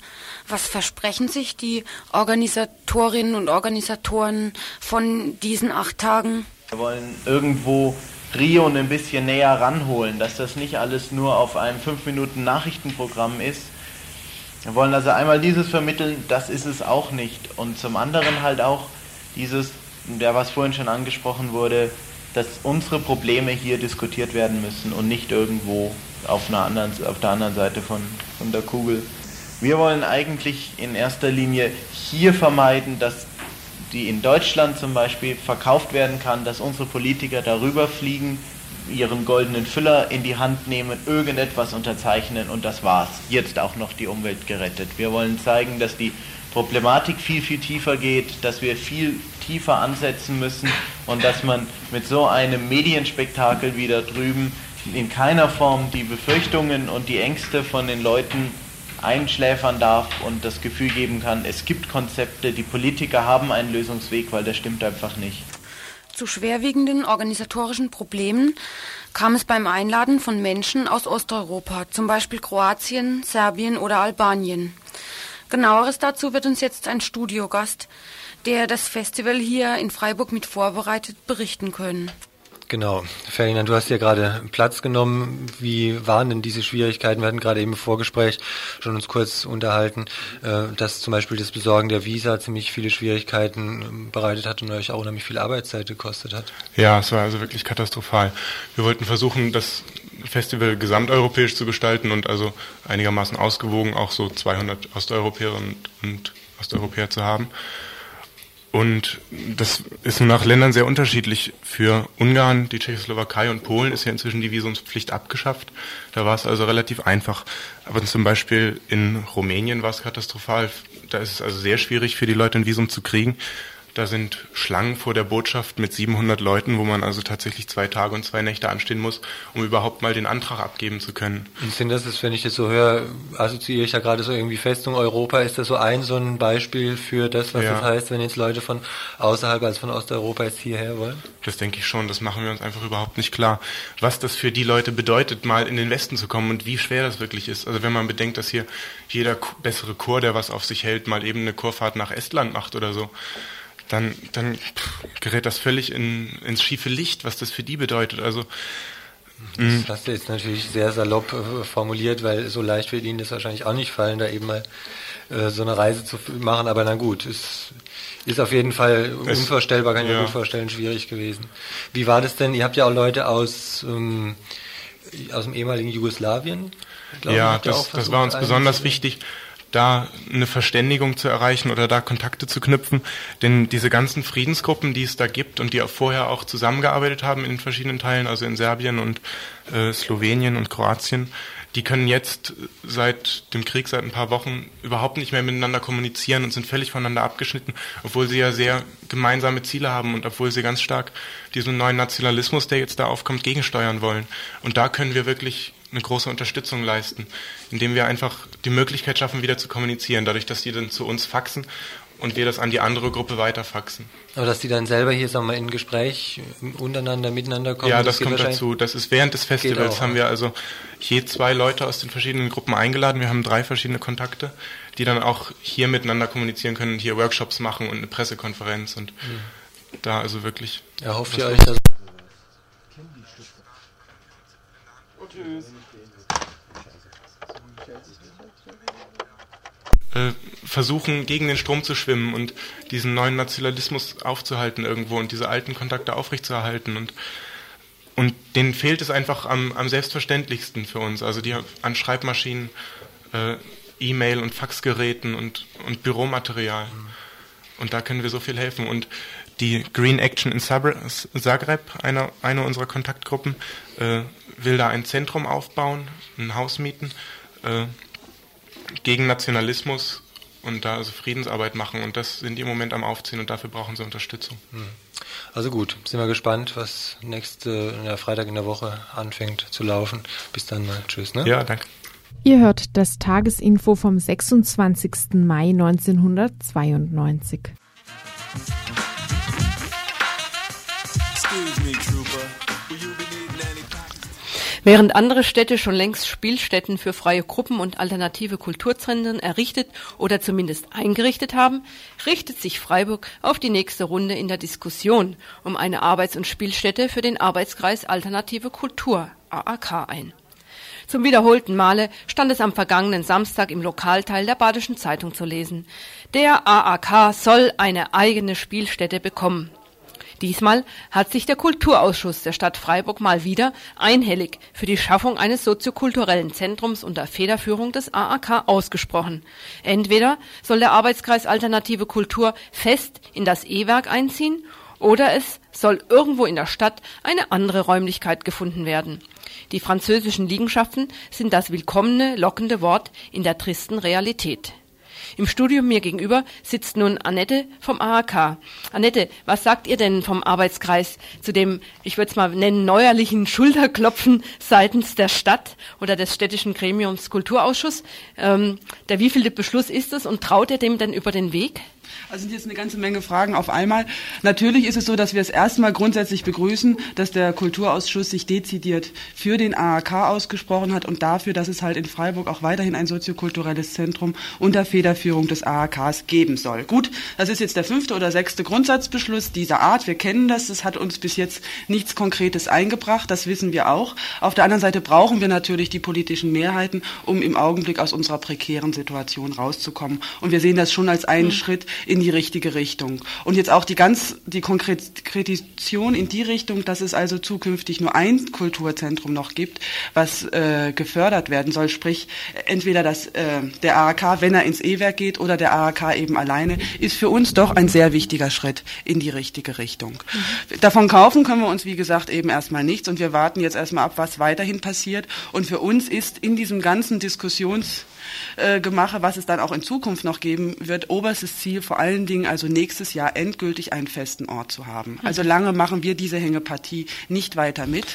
Was versprechen sich die Organisatorinnen und Organisatoren von diesen acht Tagen? Wir wollen irgendwo Rio ein bisschen näher ranholen, dass das nicht alles nur auf einem 5-Minuten-Nachrichtenprogramm ist. Wir wollen also einmal dieses vermitteln, das ist es auch nicht. Und zum anderen halt auch dieses, der was vorhin schon angesprochen wurde, dass unsere Probleme hier diskutiert werden müssen und nicht irgendwo auf, einer anderen, auf der anderen Seite von, von der Kugel. Wir wollen eigentlich in erster Linie hier vermeiden, dass die in Deutschland zum Beispiel verkauft werden kann, dass unsere Politiker darüber fliegen, ihren goldenen Füller in die Hand nehmen, irgendetwas unterzeichnen und das war's. Jetzt auch noch die Umwelt gerettet. Wir wollen zeigen, dass die Problematik viel, viel tiefer geht, dass wir viel tiefer ansetzen müssen und dass man mit so einem Medienspektakel wieder drüben in keiner Form die Befürchtungen und die Ängste von den Leuten einschläfern darf und das Gefühl geben kann, es gibt Konzepte, die Politiker haben einen Lösungsweg, weil das stimmt einfach nicht. Zu schwerwiegenden organisatorischen Problemen kam es beim Einladen von Menschen aus Osteuropa, zum Beispiel Kroatien, Serbien oder Albanien. Genaueres dazu wird uns jetzt ein Studiogast, der das Festival hier in Freiburg mit vorbereitet, berichten können. Genau. Ferdinand, du hast ja gerade Platz genommen. Wie waren denn diese Schwierigkeiten? Wir hatten gerade eben im Vorgespräch schon uns kurz unterhalten, äh, dass zum Beispiel das Besorgen der Visa ziemlich viele Schwierigkeiten ähm, bereitet hat und euch auch nämlich viel Arbeitszeit gekostet hat. Ja, es war also wirklich katastrophal. Wir wollten versuchen, das Festival gesamteuropäisch zu gestalten und also einigermaßen ausgewogen auch so 200 Osteuropäerinnen und Osteuropäer zu haben. Und das ist nach Ländern sehr unterschiedlich. Für Ungarn, die Tschechoslowakei und Polen ist ja inzwischen die Visumspflicht abgeschafft. Da war es also relativ einfach. Aber zum Beispiel in Rumänien war es katastrophal. Da ist es also sehr schwierig für die Leute ein Visum zu kriegen. Da sind Schlangen vor der Botschaft mit 700 Leuten, wo man also tatsächlich zwei Tage und zwei Nächte anstehen muss, um überhaupt mal den Antrag abgeben zu können. Und sind das, ist, wenn ich das so höre, assoziiere ich ja gerade so irgendwie Festung Europa. Ist das so ein so ein Beispiel für das, was ja. das heißt, wenn jetzt Leute von außerhalb als von Osteuropa jetzt hierher wollen? Das denke ich schon. Das machen wir uns einfach überhaupt nicht klar, was das für die Leute bedeutet, mal in den Westen zu kommen und wie schwer das wirklich ist. Also wenn man bedenkt, dass hier jeder bessere Chor, der was auf sich hält, mal eben eine Chorfahrt nach Estland macht oder so dann, dann gerät das völlig in, ins schiefe Licht, was das für die bedeutet. Also das mhm. hast du jetzt natürlich sehr salopp äh, formuliert, weil so leicht wird Ihnen das wahrscheinlich auch nicht fallen, da eben mal äh, so eine Reise zu machen. Aber na gut, es ist auf jeden Fall unvorstellbar, kann ich ja. mir gut vorstellen, schwierig gewesen. Wie war das denn? Ihr habt ja auch Leute aus, ähm, aus dem ehemaligen Jugoslawien. Ja, das, das war uns besonders wichtig da eine Verständigung zu erreichen oder da Kontakte zu knüpfen. Denn diese ganzen Friedensgruppen, die es da gibt und die auch vorher auch zusammengearbeitet haben in den verschiedenen Teilen, also in Serbien und äh, Slowenien und Kroatien, die können jetzt seit dem Krieg, seit ein paar Wochen überhaupt nicht mehr miteinander kommunizieren und sind völlig voneinander abgeschnitten, obwohl sie ja sehr gemeinsame Ziele haben und obwohl sie ganz stark diesen neuen Nationalismus, der jetzt da aufkommt, gegensteuern wollen. Und da können wir wirklich eine große Unterstützung leisten, indem wir einfach die Möglichkeit schaffen, wieder zu kommunizieren, dadurch, dass die dann zu uns faxen und wir das an die andere Gruppe weiterfaxen. Aber dass die dann selber hier, sagen wir, in Gespräch untereinander, miteinander kommen? Ja, das, das kommt dazu. Das ist während des Festivals haben wir also je zwei Leute aus den verschiedenen Gruppen eingeladen. Wir haben drei verschiedene Kontakte, die dann auch hier miteinander kommunizieren können, hier Workshops machen und eine Pressekonferenz und mhm. da also wirklich. Erhofft ihr euch, dass Tschüss. Äh, versuchen, gegen den Strom zu schwimmen und diesen neuen Nationalismus aufzuhalten irgendwo und diese alten Kontakte aufrechtzuerhalten. Und, und denen fehlt es einfach am, am selbstverständlichsten für uns. Also die an Schreibmaschinen, äh, E-Mail und Faxgeräten und, und Büromaterial. Und da können wir so viel helfen. Und die Green Action in Zagreb, einer eine unserer Kontaktgruppen, äh, will da ein Zentrum aufbauen, ein Haus mieten, äh, gegen Nationalismus und da also Friedensarbeit machen. Und das sind die im Moment am Aufziehen und dafür brauchen sie Unterstützung. Hm. Also gut, sind wir gespannt, was nächste ja, Freitag in der Woche anfängt zu laufen. Bis dann mal. Tschüss. Ne? Ja, danke. Ihr hört das Tagesinfo vom 26. Mai 1992. Excuse me. Während andere Städte schon längst Spielstätten für freie Gruppen und alternative Kulturzentren errichtet oder zumindest eingerichtet haben, richtet sich Freiburg auf die nächste Runde in der Diskussion um eine Arbeits- und Spielstätte für den Arbeitskreis Alternative Kultur AAK ein. Zum wiederholten Male stand es am vergangenen Samstag im Lokalteil der Badischen Zeitung zu lesen. Der AAK soll eine eigene Spielstätte bekommen. Diesmal hat sich der Kulturausschuss der Stadt Freiburg mal wieder einhellig für die Schaffung eines soziokulturellen Zentrums unter Federführung des AAK ausgesprochen. Entweder soll der Arbeitskreis Alternative Kultur fest in das E-Werk einziehen oder es soll irgendwo in der Stadt eine andere Räumlichkeit gefunden werden. Die französischen Liegenschaften sind das willkommene, lockende Wort in der tristen Realität. Im Studio mir gegenüber sitzt nun Annette vom AHK. Annette, was sagt ihr denn vom Arbeitskreis zu dem, ich würde es mal nennen, neuerlichen Schulterklopfen seitens der Stadt oder des städtischen Gremiums Kulturausschuss? Ähm, der wievielte Beschluss ist es und traut ihr dem denn über den Weg? Also sind jetzt eine ganze Menge Fragen auf einmal. Natürlich ist es so, dass wir es erstmal grundsätzlich begrüßen, dass der Kulturausschuss sich dezidiert für den AAK ausgesprochen hat und dafür, dass es halt in Freiburg auch weiterhin ein soziokulturelles Zentrum unter Federführung des AAKs geben soll. Gut, das ist jetzt der fünfte oder sechste Grundsatzbeschluss dieser Art. Wir kennen das. Das hat uns bis jetzt nichts Konkretes eingebracht. Das wissen wir auch. Auf der anderen Seite brauchen wir natürlich die politischen Mehrheiten, um im Augenblick aus unserer prekären Situation rauszukommen. Und wir sehen das schon als einen mhm. Schritt in die richtige Richtung. Und jetzt auch die ganz, die Konkretion in die Richtung, dass es also zukünftig nur ein Kulturzentrum noch gibt, was äh, gefördert werden soll, sprich entweder das, äh, der AAK, wenn er ins E-Werk geht, oder der AAK eben alleine, ist für uns doch ein sehr wichtiger Schritt in die richtige Richtung. Mhm. Davon kaufen können wir uns, wie gesagt, eben erstmal nichts und wir warten jetzt erstmal ab, was weiterhin passiert. Und für uns ist in diesem ganzen Diskussions äh, Gemache, was es dann auch in Zukunft noch geben wird, oberstes Ziel vor allen Dingen also nächstes Jahr endgültig einen festen Ort zu haben. Also mhm. lange machen wir diese Hängepartie nicht weiter mit.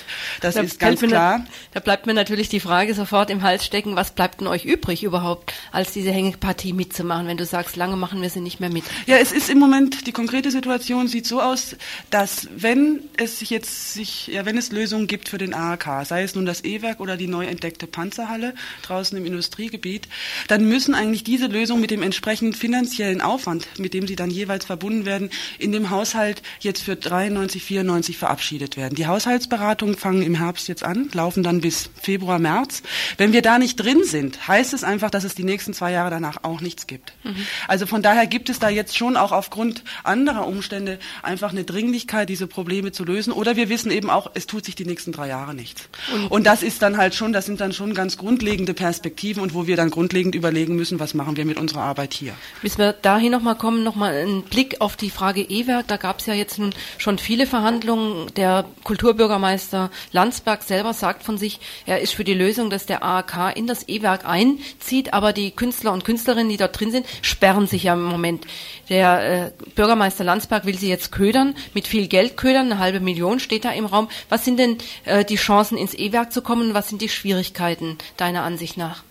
Das da ist ganz klar. Da, da bleibt mir natürlich die Frage sofort im Hals stecken, was bleibt denn euch übrig überhaupt, als diese Hängepartie mitzumachen, wenn du sagst, lange machen wir sie nicht mehr mit? Ja, es ist im Moment, die konkrete Situation sieht so aus, dass wenn es sich jetzt sich, ja, wenn es Lösungen gibt für den AHK, sei es nun das E-Werk oder die neu entdeckte Panzerhalle draußen im Industriegebiet, dann müssen eigentlich diese Lösungen mit dem entsprechenden finanziellen Aufwand, mit dem sie dann jeweils verbunden werden, in dem Haushalt jetzt für 93, 94 verabschiedet werden. Die Haushaltsberatungen fangen im Herbst jetzt an, laufen dann bis Februar, März. Wenn wir da nicht drin sind, heißt es einfach, dass es die nächsten zwei Jahre danach auch nichts gibt. Mhm. Also von daher gibt es da jetzt schon auch aufgrund anderer Umstände einfach eine Dringlichkeit, diese Probleme zu lösen. Oder wir wissen eben auch, es tut sich die nächsten drei Jahre nichts. Und, und das ist dann halt schon, das sind dann schon ganz grundlegende Perspektiven und wo wir dann grundlegend überlegen müssen, was machen wir mit unserer Arbeit hier. Bis wir dahin nochmal kommen, nochmal einen Blick auf die Frage E-Werk. Da gab es ja jetzt nun schon viele Verhandlungen. Der Kulturbürgermeister Landsberg selber sagt von sich, er ist für die Lösung, dass der AAK in das E-Werk einzieht, aber die Künstler und Künstlerinnen, die dort drin sind, sperren sich ja im Moment. Der äh, Bürgermeister Landsberg will sie jetzt ködern, mit viel Geld ködern, eine halbe Million steht da im Raum. Was sind denn äh, die Chancen, ins E-Werk zu kommen? Was sind die Schwierigkeiten deiner Ansicht nach?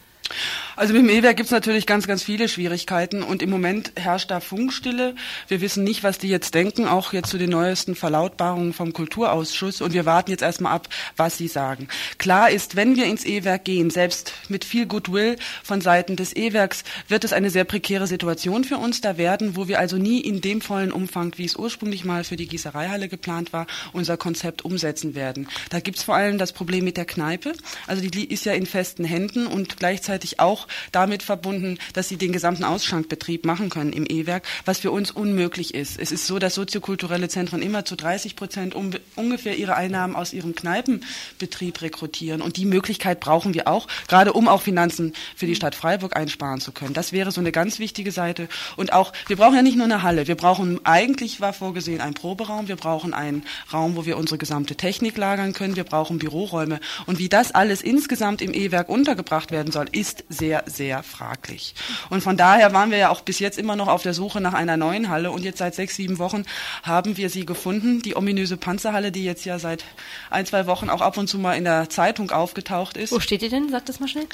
Also mit dem E-Werk gibt es natürlich ganz, ganz viele Schwierigkeiten und im Moment herrscht da Funkstille. Wir wissen nicht, was die jetzt denken, auch jetzt zu den neuesten Verlautbarungen vom Kulturausschuss und wir warten jetzt erstmal ab, was sie sagen. Klar ist, wenn wir ins E-Werk gehen, selbst mit viel Goodwill von Seiten des E-Werks, wird es eine sehr prekäre Situation für uns da werden, wo wir also nie in dem vollen Umfang, wie es ursprünglich mal für die Gießereihalle geplant war, unser Konzept umsetzen werden. Da gibt es vor allem das Problem mit der Kneipe. Also die ist ja in festen Händen und gleichzeitig auch damit verbunden, dass sie den gesamten Ausschankbetrieb machen können im E-Werk, was für uns unmöglich ist. Es ist so, dass soziokulturelle Zentren immer zu 30 Prozent um, ungefähr ihre Einnahmen aus ihrem Kneipenbetrieb rekrutieren. Und die Möglichkeit brauchen wir auch, gerade um auch Finanzen für die Stadt Freiburg einsparen zu können. Das wäre so eine ganz wichtige Seite. Und auch, wir brauchen ja nicht nur eine Halle. Wir brauchen, eigentlich war vorgesehen ein Proberaum. Wir brauchen einen Raum, wo wir unsere gesamte Technik lagern können. Wir brauchen Büroräume. Und wie das alles insgesamt im E-Werk untergebracht werden soll, ist sehr sehr, sehr fraglich. Und von daher waren wir ja auch bis jetzt immer noch auf der Suche nach einer neuen Halle und jetzt seit sechs, sieben Wochen haben wir sie gefunden, die ominöse Panzerhalle, die jetzt ja seit ein, zwei Wochen auch ab und zu mal in der Zeitung aufgetaucht ist. Wo steht die denn? Sag das mal schnell.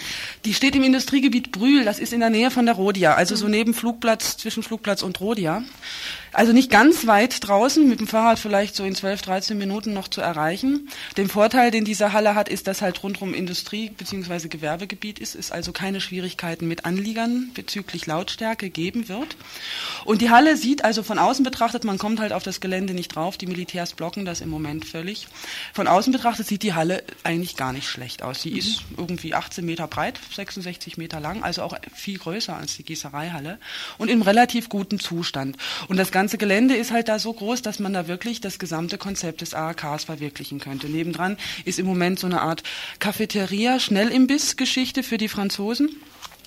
Die steht im Industriegebiet Brühl, das ist in der Nähe von der Rodia, also so neben Flugplatz, zwischen Flugplatz und Rodia. Also nicht ganz weit draußen, mit dem Fahrrad vielleicht so in 12, 13 Minuten noch zu erreichen. Den Vorteil, den diese Halle hat, ist, dass halt rundherum Industrie- bzw. Gewerbegebiet ist, es also keine Schwierigkeiten mit Anliegern bezüglich Lautstärke geben wird. Und die Halle sieht also von außen betrachtet, man kommt halt auf das Gelände nicht drauf, die Militärs blocken das im Moment völlig. Von außen betrachtet sieht die Halle eigentlich gar nicht schlecht aus. Sie mhm. ist irgendwie 18 Meter breit, 66 Meter lang, also auch viel größer als die Gießereihalle und in relativ gutem Zustand. Und das Ganze Gelände ist halt da so groß, dass man da wirklich das gesamte Konzept des AAKs verwirklichen könnte. Nebendran ist im Moment so eine Art Cafeteria, Schnellimbiss-Geschichte für die Franzosen. Franzosen.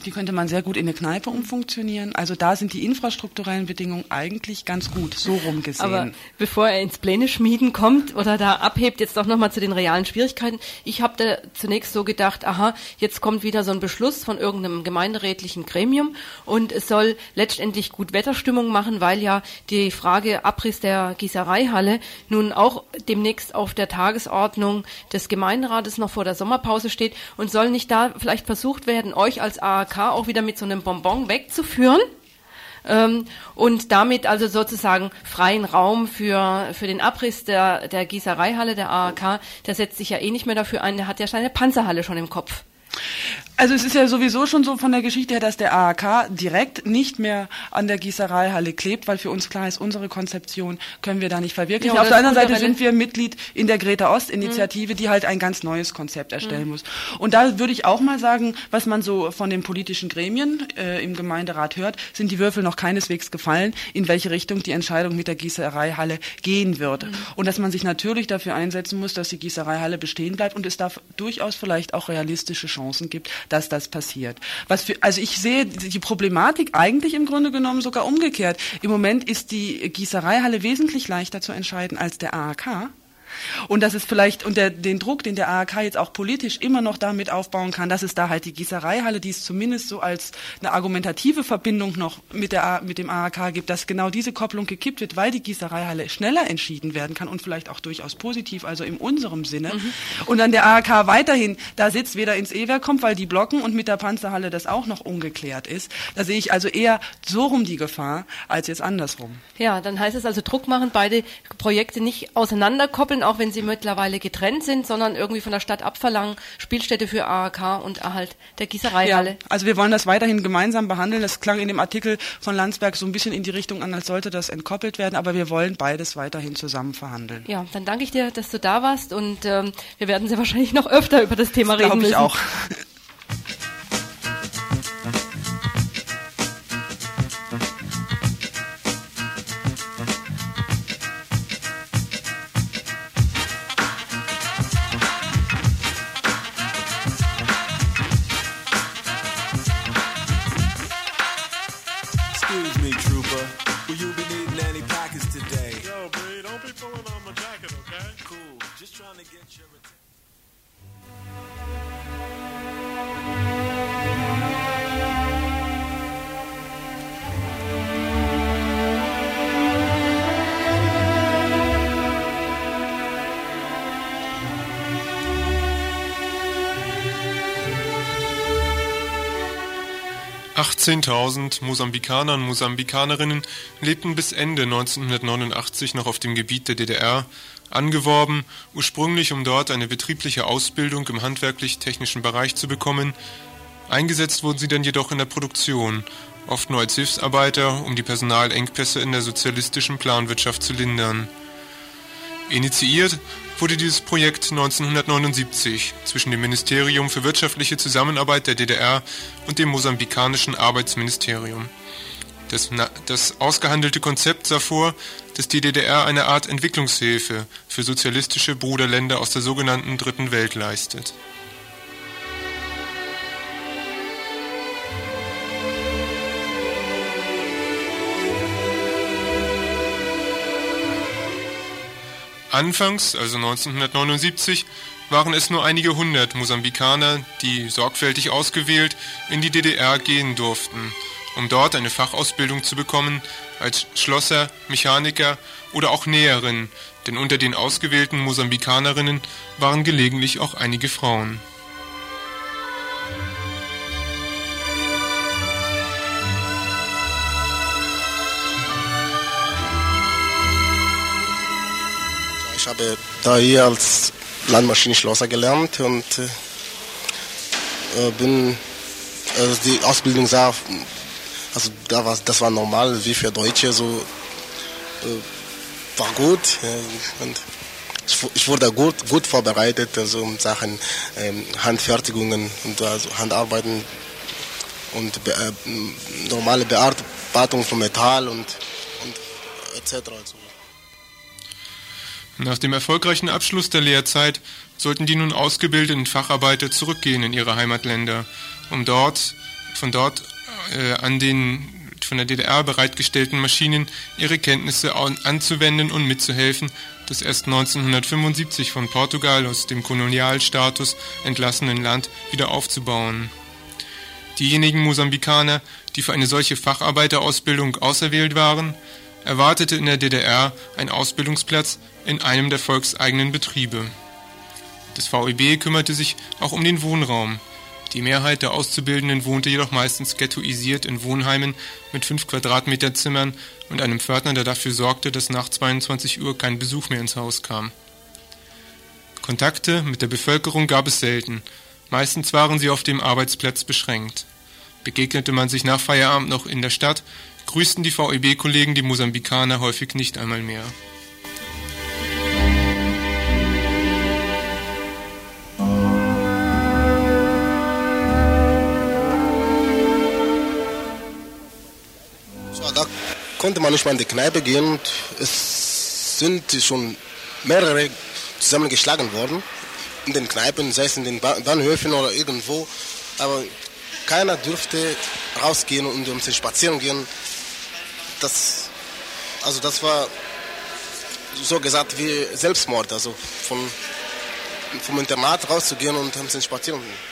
Die könnte man sehr gut in eine Kneipe umfunktionieren. Also da sind die infrastrukturellen Bedingungen eigentlich ganz gut, so rum gesehen. Aber bevor er ins Pläne schmieden kommt oder da abhebt, jetzt doch nochmal zu den realen Schwierigkeiten. Ich habe da zunächst so gedacht, aha, jetzt kommt wieder so ein Beschluss von irgendeinem gemeinderätlichen Gremium und es soll letztendlich gut Wetterstimmung machen, weil ja die Frage Abriss der Gießereihalle nun auch demnächst auf der Tagesordnung des Gemeinderates noch vor der Sommerpause steht und soll nicht da vielleicht versucht werden, euch als ARK auch wieder mit so einem Bonbon wegzuführen. ähm, und damit also sozusagen freien Raum für, für den Abriss der, der Gießereihalle, der AAK. Der setzt sich ja eh nicht mehr dafür ein, der hat ja seine Panzerhalle schon im Kopf. Also es ist ja sowieso schon so von der Geschichte her, dass der AAK direkt nicht mehr an der Gießereihalle klebt, weil für uns klar ist, unsere Konzeption können wir da nicht verwirklichen. Ja, Auf der anderen Seite sind wir Mitglied in der Greta Ost Initiative, mhm. die halt ein ganz neues Konzept erstellen mhm. muss. Und da würde ich auch mal sagen, was man so von den politischen Gremien äh, im Gemeinderat hört, sind die Würfel noch keineswegs gefallen, in welche Richtung die Entscheidung mit der Gießereihalle gehen wird. Mhm. Und dass man sich natürlich dafür einsetzen muss, dass die Gießereihalle bestehen bleibt und es darf durchaus vielleicht auch realistische Chancen gibt, dass das passiert. Was für, also ich sehe die Problematik eigentlich im Grunde genommen sogar umgekehrt. Im Moment ist die Gießereihalle wesentlich leichter zu entscheiden als der AAK. Und dass es vielleicht, und der, den Druck, den der AHK jetzt auch politisch immer noch damit aufbauen kann, dass es da halt die Gießereihalle, die es zumindest so als eine argumentative Verbindung noch mit, der, mit dem AHK gibt, dass genau diese Kopplung gekippt wird, weil die Gießereihalle schneller entschieden werden kann und vielleicht auch durchaus positiv, also in unserem Sinne. Mhm. Und dann der AHK weiterhin da sitzt, weder ins E-Werk kommt, weil die blocken und mit der Panzerhalle das auch noch ungeklärt ist. Da sehe ich also eher so rum die Gefahr, als jetzt andersrum. Ja, dann heißt es also Druck machen, beide Projekte nicht auseinanderkoppeln, auch wenn sie mittlerweile getrennt sind, sondern irgendwie von der Stadt abverlangen, Spielstätte für AHK und Erhalt der Gießereihalle. Ja, also wir wollen das weiterhin gemeinsam behandeln. Das klang in dem Artikel von Landsberg so ein bisschen in die Richtung an, als sollte das entkoppelt werden, aber wir wollen beides weiterhin zusammen verhandeln. Ja, dann danke ich dir, dass du da warst und ähm, wir werden sehr wahrscheinlich noch öfter über das Thema das reden müssen. Ich auch. 18.000 Mosambikaner und Mosambikanerinnen lebten bis Ende 1989 noch auf dem Gebiet der DDR, angeworben, ursprünglich um dort eine betriebliche Ausbildung im handwerklich-technischen Bereich zu bekommen. Eingesetzt wurden sie dann jedoch in der Produktion, oft nur als Hilfsarbeiter, um die Personalengpässe in der sozialistischen Planwirtschaft zu lindern. Initiiert wurde dieses Projekt 1979 zwischen dem Ministerium für wirtschaftliche Zusammenarbeit der DDR und dem mosambikanischen Arbeitsministerium. Das, das, ausgehandelte Konzept sah vor, dass die DDR eine Art Entwicklungshilfe für sozialistische Bruderländer aus der sogenannten Dritten Welt leistet. Anfangs, also 1979, waren es nur einige hundert Mosambikaner, die sorgfältig ausgewählt in die DDR gehen durften, um dort eine Fachausbildung zu bekommen als Schlosser, Mechaniker oder auch Näherin, denn unter den ausgewählten Mosambikanerinnen waren gelegentlich auch einige Frauen. habe da hier als Landmaschinenschlosser gelernt und äh, äh, bin also die Ausbildung sah also da war das war normal wie für Deutsche so äh, war gut ja, und ich wurde gut gut vorbereitet also in Sachen ähm, Handfertigungen und also Handarbeiten und be, äh, normale Bearbeitung von Metall und, und etc. Also. Nach dem erfolgreichen Abschluss der Lehrzeit sollten die nun ausgebildeten Facharbeiter zurückgehen in ihre Heimatländer, um dort von dort äh, an den von der DDR bereitgestellten Maschinen ihre Kenntnisse anzuwenden und mitzuhelfen, das erst 1975 von Portugal aus dem Kolonialstatus entlassenen Land wieder aufzubauen. Diejenigen Mosambikaner, die für eine solche Facharbeiterausbildung auserwählt waren, erwartete in der DDR ein Ausbildungsplatz in einem der volkseigenen Betriebe. Das VEB kümmerte sich auch um den Wohnraum, Die Mehrheit der Auszubildenden wohnte jedoch meistens ghettoisiert in Wohnheimen mit 5 Quadratmeter Zimmern und einem Pförtner, der dafür sorgte, dass nach 22 Uhr kein Besuch mehr ins Haus kam. Kontakte mit der Bevölkerung gab es selten, meistens waren sie auf dem Arbeitsplatz beschränkt. Begegnete man sich nach Feierabend noch in der Stadt, grüßten die VEB-Kollegen die Mosambikaner häufig nicht einmal mehr. Konnte man nicht mal in die Kneipe gehen und es sind schon mehrere zusammengeschlagen worden in den Kneipen, sei es in den Bahnhöfen oder irgendwo. Aber keiner dürfte rausgehen und um zu spazieren gehen. Das, also das war so gesagt wie Selbstmord, also von, vom Internat rauszugehen und um zu spazieren. Ja.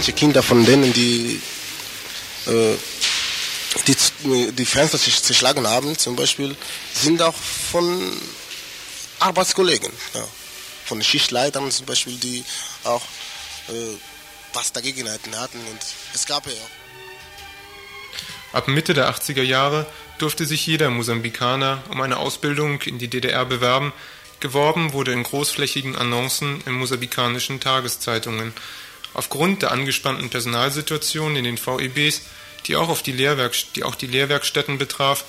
Manche Kinder von denen, die äh, die, die Fenster zerschlagen haben, zum Beispiel, sind auch von Arbeitskollegen, ja. von Schichtleitern zum Beispiel, die auch äh, was dagegen hatten. Und es gab ja Ab Mitte der 80er Jahre durfte sich jeder Mosambikaner um eine Ausbildung in die DDR bewerben. Geworben wurde in großflächigen Annoncen in mosambikanischen Tageszeitungen. Aufgrund der angespannten Personalsituation in den VEBs die auch, auf die, die auch die Lehrwerkstätten betraf,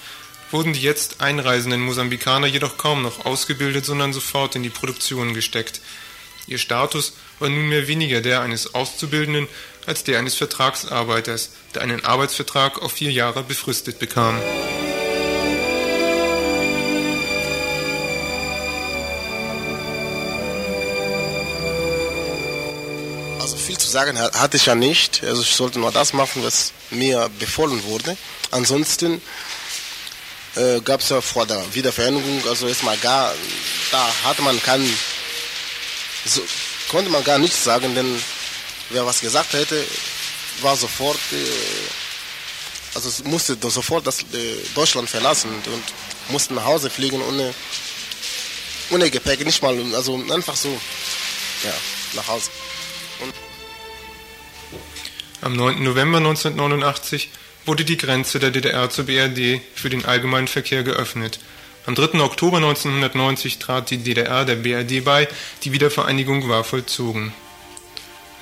wurden die jetzt einreisenden Mosambikaner jedoch kaum noch ausgebildet, sondern sofort in die Produktion gesteckt. Ihr Status war nunmehr weniger der eines Auszubildenden als der eines Vertragsarbeiters, der einen Arbeitsvertrag auf vier Jahre befristet bekam. Sagen hatte ich ja nicht. Also ich sollte nur das machen, was mir befohlen wurde. Ansonsten äh, gab es ja vor der Wiedervereinigung, also erstmal gar, da hatte man keinen, so, konnte man gar nichts sagen, denn wer was gesagt hätte, war sofort, äh, also musste sofort das äh, Deutschland verlassen und musste nach Hause fliegen ohne, ohne Gepäck, nicht mal, also einfach so, ja, nach Hause. Am 9. November 1989 wurde die Grenze der DDR zur BRD für den allgemeinen Verkehr geöffnet. Am 3. Oktober 1990 trat die DDR der BRD bei, die Wiedervereinigung war vollzogen.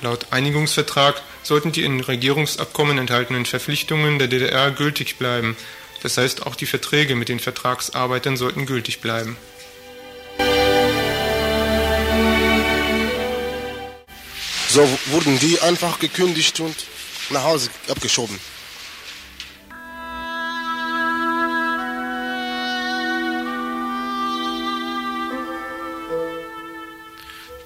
Laut Einigungsvertrag sollten die in Regierungsabkommen enthaltenen Verpflichtungen der DDR gültig bleiben, das heißt auch die Verträge mit den Vertragsarbeitern sollten gültig bleiben. So wurden die einfach gekündigt und nach Hause abgeschoben.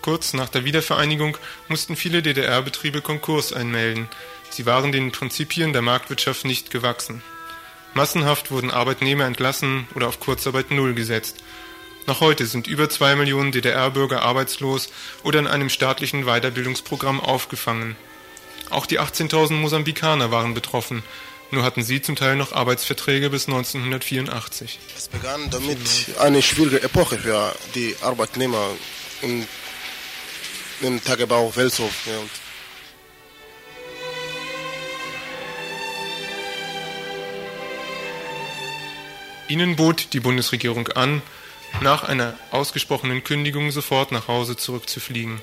Kurz nach der Wiedervereinigung mussten viele DDR-Betriebe Konkurs einmelden. Sie waren den Prinzipien der Marktwirtschaft nicht gewachsen. Massenhaft wurden Arbeitnehmer entlassen oder auf Kurzarbeit Null gesetzt. Noch heute sind über zwei Millionen DDR-Bürger arbeitslos oder in einem staatlichen Weiterbildungsprogramm aufgefangen. Auch die 18.000 Mosambikaner waren betroffen, nur hatten sie zum Teil noch Arbeitsverträge bis 1984. Es begann damit eine schwierige Epoche für die Arbeitnehmer im, im Tagebau Welshof. Ja. Ihnen bot die Bundesregierung an, nach einer ausgesprochenen Kündigung sofort nach Hause zurückzufliegen.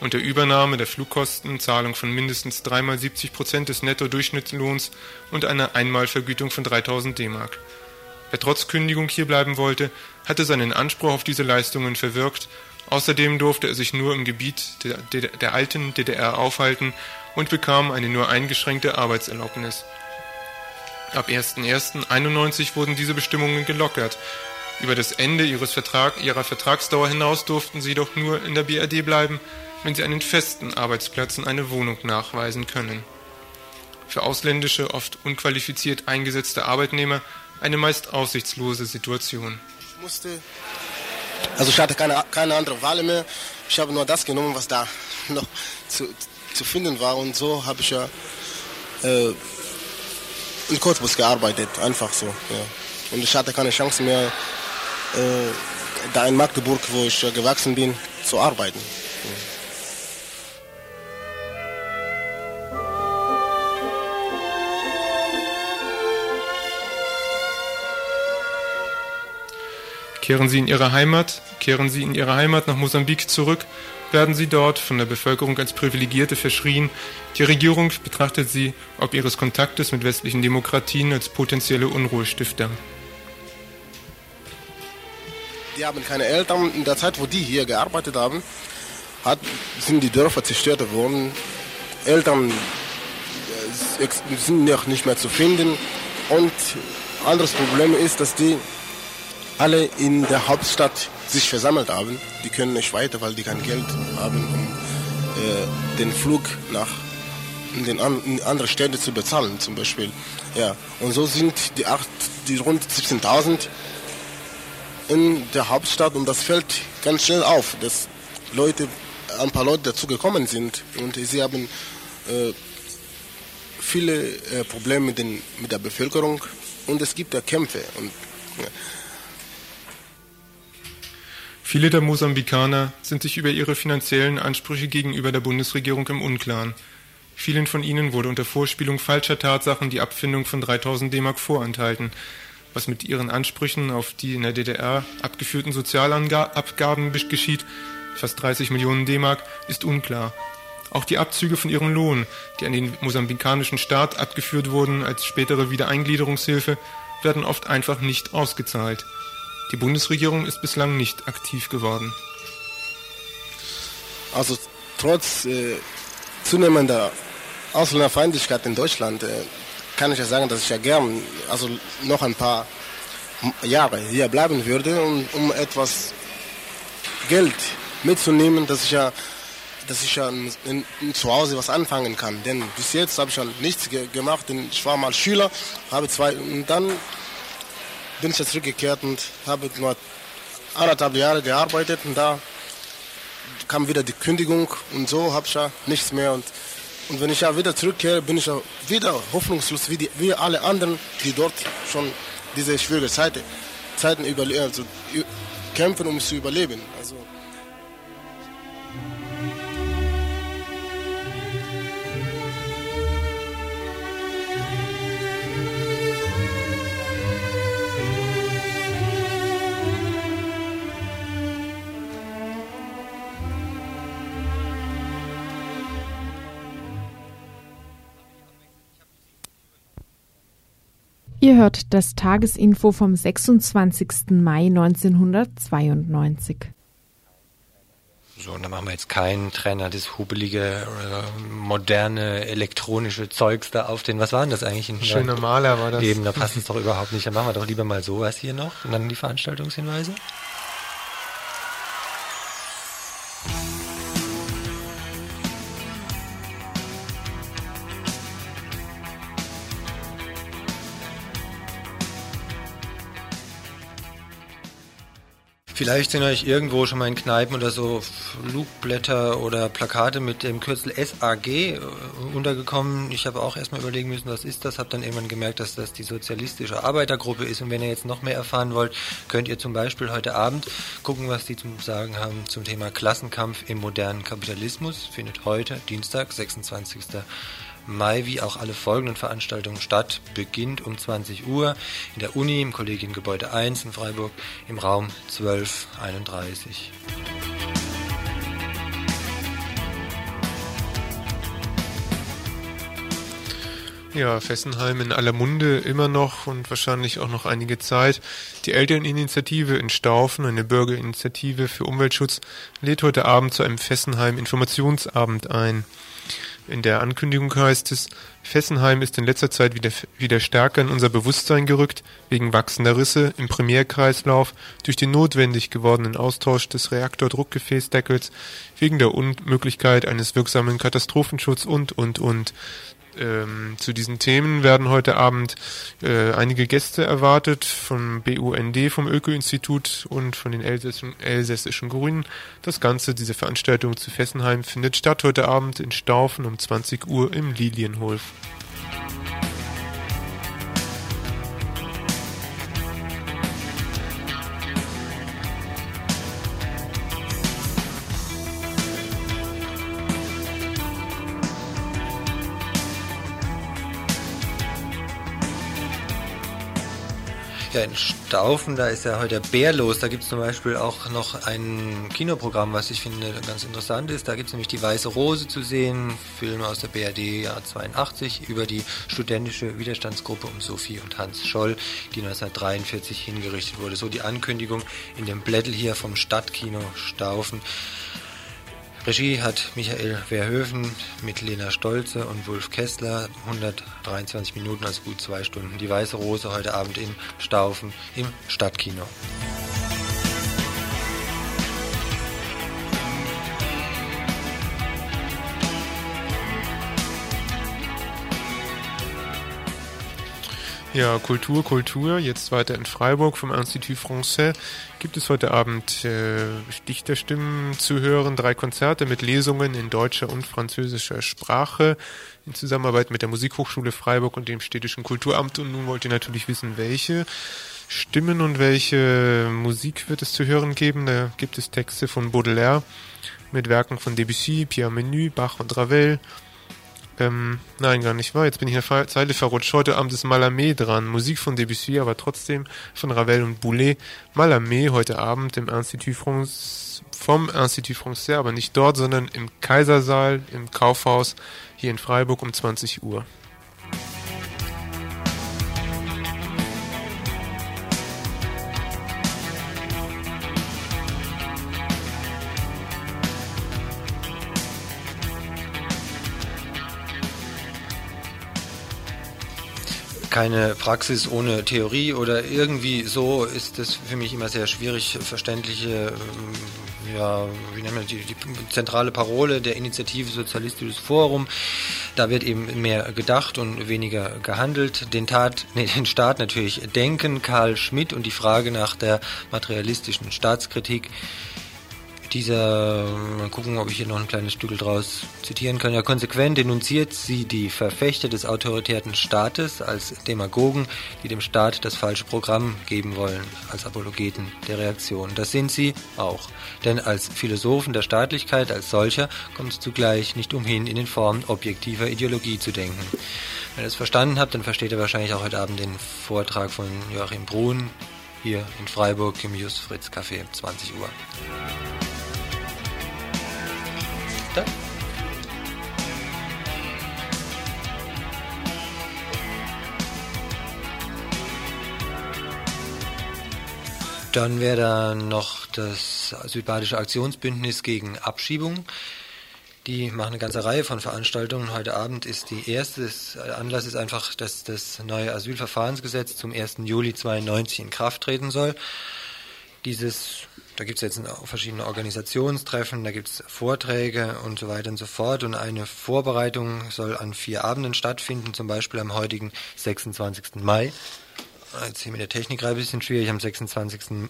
Unter Übernahme der Flugkosten, Zahlung von mindestens dreimal 70 Prozent des Netto-Durchschnittslohns und einer Einmalvergütung von 3000 D-Mark. Wer trotz Kündigung hierbleiben wollte, hatte seinen Anspruch auf diese Leistungen verwirkt. Außerdem durfte er sich nur im Gebiet der, der, der alten DDR aufhalten und bekam eine nur eingeschränkte Arbeitserlaubnis. Ab 1.1.91 wurden diese Bestimmungen gelockert, über das Ende ihres Vertrag, ihrer Vertragsdauer hinaus durften sie doch nur in der BRD bleiben, wenn sie einen festen Arbeitsplatz und eine Wohnung nachweisen können. Für ausländische, oft unqualifiziert eingesetzte Arbeitnehmer eine meist aussichtslose Situation. Ich musste, also ich hatte keine, keine andere Wahl mehr. Ich habe nur das genommen, was da noch zu, zu finden war. Und so habe ich ja äh, in Cottbus gearbeitet, einfach so. Ja. Und ich hatte keine Chance mehr, da in Magdeburg, wo ich gewachsen bin, zu arbeiten. Kehren Sie in Ihre Heimat, kehren Sie in Ihre Heimat nach Mosambik zurück, werden Sie dort von der Bevölkerung als Privilegierte verschrien. Die Regierung betrachtet Sie ob ihres Kontaktes mit westlichen Demokratien als potenzielle Unruhestifter. Die haben keine Eltern. In der Zeit, wo die hier gearbeitet haben, hat, sind die Dörfer zerstört worden. Eltern äh, sind noch nicht mehr zu finden. Und anderes Problem ist, dass die alle in der Hauptstadt sich versammelt haben. Die können nicht weiter, weil die kein Geld haben, um äh, den Flug nach in, den an, in andere Städte zu bezahlen, zum Beispiel. Ja, und so sind die, acht, die rund 17.000 in der Hauptstadt und das fällt ganz schnell auf, dass Leute, ein paar Leute dazu gekommen sind und sie haben äh, viele äh, Probleme mit, den, mit der Bevölkerung und es gibt ja Kämpfe und ja. Viele der Mosambikaner sind sich über ihre finanziellen Ansprüche gegenüber der Bundesregierung im Unklaren. Vielen von ihnen wurde unter Vorspielung falscher Tatsachen die Abfindung von 3000 D-Mark vorenthalten. Was mit ihren Ansprüchen auf die in der DDR abgeführten Sozialabgaben geschieht, fast 30 Millionen D-Mark, ist unklar. Auch die Abzüge von ihrem Lohn, die an den mosambikanischen Staat abgeführt wurden als spätere Wiedereingliederungshilfe, werden oft einfach nicht ausgezahlt. Die Bundesregierung ist bislang nicht aktiv geworden. Also trotz äh, zunehmender Ausländerfeindlichkeit in Deutschland äh, kann ich ja sagen, dass ich ja gern also noch ein paar Jahre hier bleiben würde, um, um etwas Geld mitzunehmen, dass ich ja dass ich ja in, in, zu Hause was anfangen kann. Denn bis jetzt habe ich ja nichts ge gemacht. Denn ich war mal Schüler, habe zwei und dann bin ich zurückgekehrt und habe nur anderthalb Jahre gearbeitet und da kam wieder die Kündigung und so habe ich ja nichts mehr und und wenn ich ja wieder zurückkehre, bin ich ja wieder hoffnungslos wie, die, wie alle anderen, die dort schon diese schwierige Zeit, Zeiten überleben, also kämpfen, um zu überleben. Also Ihr hört das Tagesinfo vom 26. Mai 1992. So, und dann machen wir jetzt keinen Trainer, das hubelige, äh, moderne, elektronische Zeugs da auf den, was war denn das eigentlich? Ein Schöner Maler war das. Eben, da passt es doch überhaupt nicht. Dann machen wir doch lieber mal sowas hier noch und dann die Veranstaltungshinweise. Vielleicht sind euch irgendwo schon mal in Kneipen oder so Flugblätter oder Plakate mit dem Kürzel SAG äh, untergekommen. Ich habe auch erstmal überlegen müssen, was ist das, habe dann irgendwann gemerkt, dass das die sozialistische Arbeitergruppe ist. Und wenn ihr jetzt noch mehr erfahren wollt, könnt ihr zum Beispiel heute Abend gucken, was die zum Sagen haben zum Thema Klassenkampf im modernen Kapitalismus. Findet heute, Dienstag, 26. Mai wie auch alle folgenden Veranstaltungen statt. Beginnt um 20 Uhr in der Uni im Kollegiengebäude 1 in Freiburg im Raum 1231. Ja, Fessenheim in aller Munde immer noch und wahrscheinlich auch noch einige Zeit. Die Elterninitiative in Staufen, eine Bürgerinitiative für Umweltschutz, lädt heute Abend zu einem Fessenheim Informationsabend ein. In der Ankündigung heißt es, Fessenheim ist in letzter Zeit wieder, wieder stärker in unser Bewusstsein gerückt, wegen wachsender Risse im Primärkreislauf, durch den notwendig gewordenen Austausch des Reaktordruckgefäßdeckels, wegen der Unmöglichkeit eines wirksamen Katastrophenschutz und, und, und. Ähm, zu diesen Themen werden heute Abend äh, einige Gäste erwartet vom BUND, vom Öko-Institut und von den Elsässischen, Elsässischen Grünen. Das Ganze, diese Veranstaltung zu Fessenheim, findet statt heute Abend in Staufen um 20 Uhr im Lilienhof. Ja, in Staufen, da ist ja heute Bär los. Da gibt es zum Beispiel auch noch ein Kinoprogramm, was ich finde ganz interessant ist. Da gibt es nämlich die Weiße Rose zu sehen, Film aus der BRD Jahr 82 über die studentische Widerstandsgruppe um Sophie und Hans Scholl, die 1943 hingerichtet wurde. So die Ankündigung in dem Blättel hier vom Stadtkino Staufen. Regie hat Michael Verhöfen mit Lena Stolze und Wolf Kessler. 123 Minuten, also gut zwei Stunden. Die Weiße Rose heute Abend in Staufen im Stadtkino. Ja, Kultur, Kultur. Jetzt weiter in Freiburg vom Institut Français gibt es heute Abend äh, Dichterstimmen zu hören, drei Konzerte mit Lesungen in deutscher und französischer Sprache in Zusammenarbeit mit der Musikhochschule Freiburg und dem städtischen Kulturamt. Und nun wollt ihr natürlich wissen, welche Stimmen und welche Musik wird es zu hören geben. Da gibt es Texte von Baudelaire mit Werken von Debussy, Pierre Menu, Bach und Ravel. Ähm, nein, gar nicht wahr. Jetzt bin ich in der Zeile verrutscht. Heute Abend ist Malamé dran. Musik von Debussy, aber trotzdem von Ravel und Boulet. Malamé heute Abend im Institut France, vom Institut Français, aber nicht dort, sondern im Kaisersaal, im Kaufhaus hier in Freiburg um 20 Uhr. Keine Praxis ohne Theorie oder irgendwie so ist es für mich immer sehr schwierig, verständliche, ähm, ja, wie nennen wir die, die zentrale Parole der Initiative Sozialistisches Forum. Da wird eben mehr gedacht und weniger gehandelt. Den, Tat, nee, den Staat natürlich denken, Karl Schmidt und die Frage nach der materialistischen Staatskritik dieser, mal gucken, ob ich hier noch ein kleines Stück draus zitieren kann, ja, konsequent denunziert sie die Verfechter des autoritären Staates als Demagogen, die dem Staat das falsche Programm geben wollen, als Apologeten der Reaktion. Das sind sie auch. Denn als Philosophen der Staatlichkeit als solcher kommt es zugleich nicht umhin, in den Formen objektiver Ideologie zu denken. Wenn ihr es verstanden habt, dann versteht ihr wahrscheinlich auch heute Abend den Vortrag von Joachim Brun hier in Freiburg im Jus Fritz Café, 20 Uhr. Charakter. Dann wäre da noch das Südbadische Aktionsbündnis gegen Abschiebung. Die machen eine ganze Reihe von Veranstaltungen. Heute Abend ist die erste. Der Anlass ist einfach, dass das neue Asylverfahrensgesetz zum 1. Juli 92 in Kraft treten soll. Dieses da gibt es jetzt verschiedene Organisationstreffen, da gibt es Vorträge und so weiter und so fort. Und eine Vorbereitung soll an vier Abenden stattfinden, zum Beispiel am heutigen 26. Mai. Jetzt hier mit der Technik ein bisschen schwierig, am 26.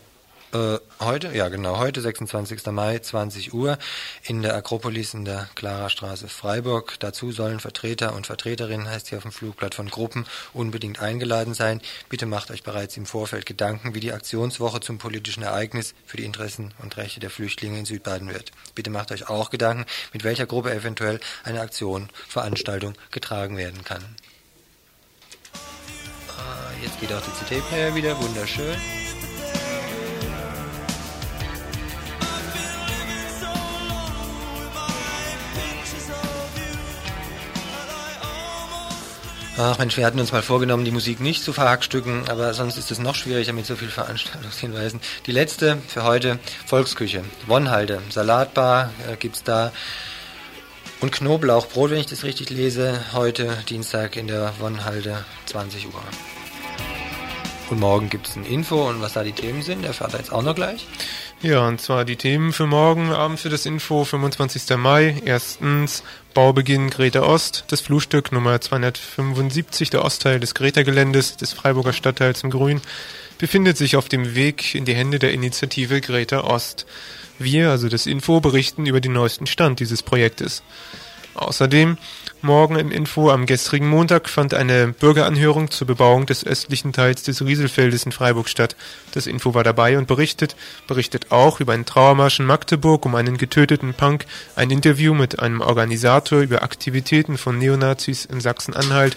Äh, heute, ja genau, heute 26. Mai, 20 Uhr in der Akropolis in der Klarastraße Freiburg. Dazu sollen Vertreter und Vertreterinnen, heißt hier auf dem Flugblatt von Gruppen, unbedingt eingeladen sein. Bitte macht euch bereits im Vorfeld Gedanken, wie die Aktionswoche zum politischen Ereignis für die Interessen und Rechte der Flüchtlinge in Südbaden wird. Bitte macht euch auch Gedanken, mit welcher Gruppe eventuell eine Aktion, Veranstaltung getragen werden kann. Ah, jetzt geht auch die CD-Player wieder, wunderschön. Ach Mensch, wir hatten uns mal vorgenommen, die Musik nicht zu verhackstücken, aber sonst ist es noch schwieriger mit so vielen Veranstaltungshinweisen. Die letzte für heute, Volksküche. Wonhalde, Salatbar äh, gibt's da. Und Knoblauchbrot, wenn ich das richtig lese, heute Dienstag in der Wonhalde, 20 Uhr. Und morgen gibt es ein Info und was da die Themen sind, erfahrt ihr jetzt auch noch gleich. Ja, und zwar die Themen für morgen Abend für das Info, 25. Mai. Erstens Baubeginn Greta Ost, das Flugstück Nummer 275, der Ostteil des Greta-Geländes des Freiburger Stadtteils im Grün, befindet sich auf dem Weg in die Hände der Initiative Greta Ost. Wir, also das Info, berichten über den neuesten Stand dieses Projektes. Außerdem Morgen im Info. Am gestrigen Montag fand eine Bürgeranhörung zur Bebauung des östlichen Teils des Rieselfeldes in Freiburg statt. Das Info war dabei und berichtet, berichtet auch über einen Trauermarsch in Magdeburg um einen getöteten Punk, ein Interview mit einem Organisator über Aktivitäten von Neonazis in Sachsen-Anhalt,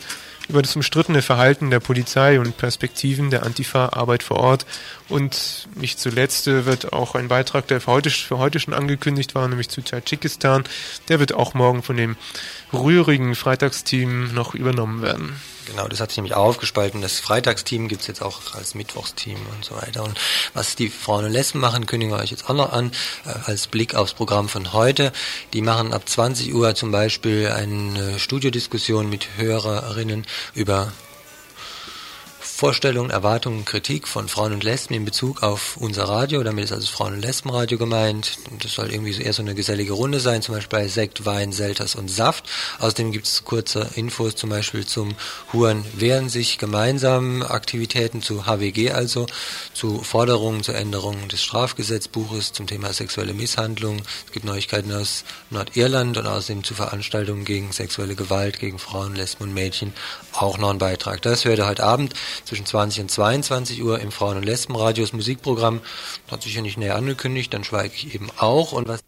über das umstrittene Verhalten der Polizei und Perspektiven der Antifa-Arbeit vor Ort. Und nicht zuletzt äh, wird auch ein Beitrag, der für heute, für heute schon angekündigt war, nämlich zu Tadschikistan, der wird auch morgen von dem rührigen Freitagsteam noch übernommen werden. Genau, das hat sich nämlich aufgespalten. Das Freitagsteam gibt's jetzt auch als Mittwochsteam und so weiter. Und was die Frauen und Lesben machen, kündigen wir euch jetzt auch noch an, äh, als Blick aufs Programm von heute. Die machen ab 20 Uhr zum Beispiel eine Studiodiskussion mit Hörerinnen über Vorstellungen, Erwartungen, Kritik von Frauen und Lesben in Bezug auf unser Radio. Damit ist also Frauen- und Lesbenradio gemeint. Das soll irgendwie eher so eine gesellige Runde sein, zum Beispiel bei Sekt, Wein, Selters und Saft. Außerdem gibt es kurze Infos zum Beispiel zum Huren wehren sich gemeinsam Aktivitäten zu HWG, also zu Forderungen zur Änderung des Strafgesetzbuches zum Thema sexuelle Misshandlung. Es gibt Neuigkeiten aus Nordirland und außerdem zu Veranstaltungen gegen sexuelle Gewalt gegen Frauen, Lesben und Mädchen auch noch ein Beitrag. Das hört heute Abend zwischen 20 und 22 Uhr im Frauen- und Lesbenradios Musikprogramm. Hat sich ja nicht näher angekündigt, dann schweige ich eben auch. Und was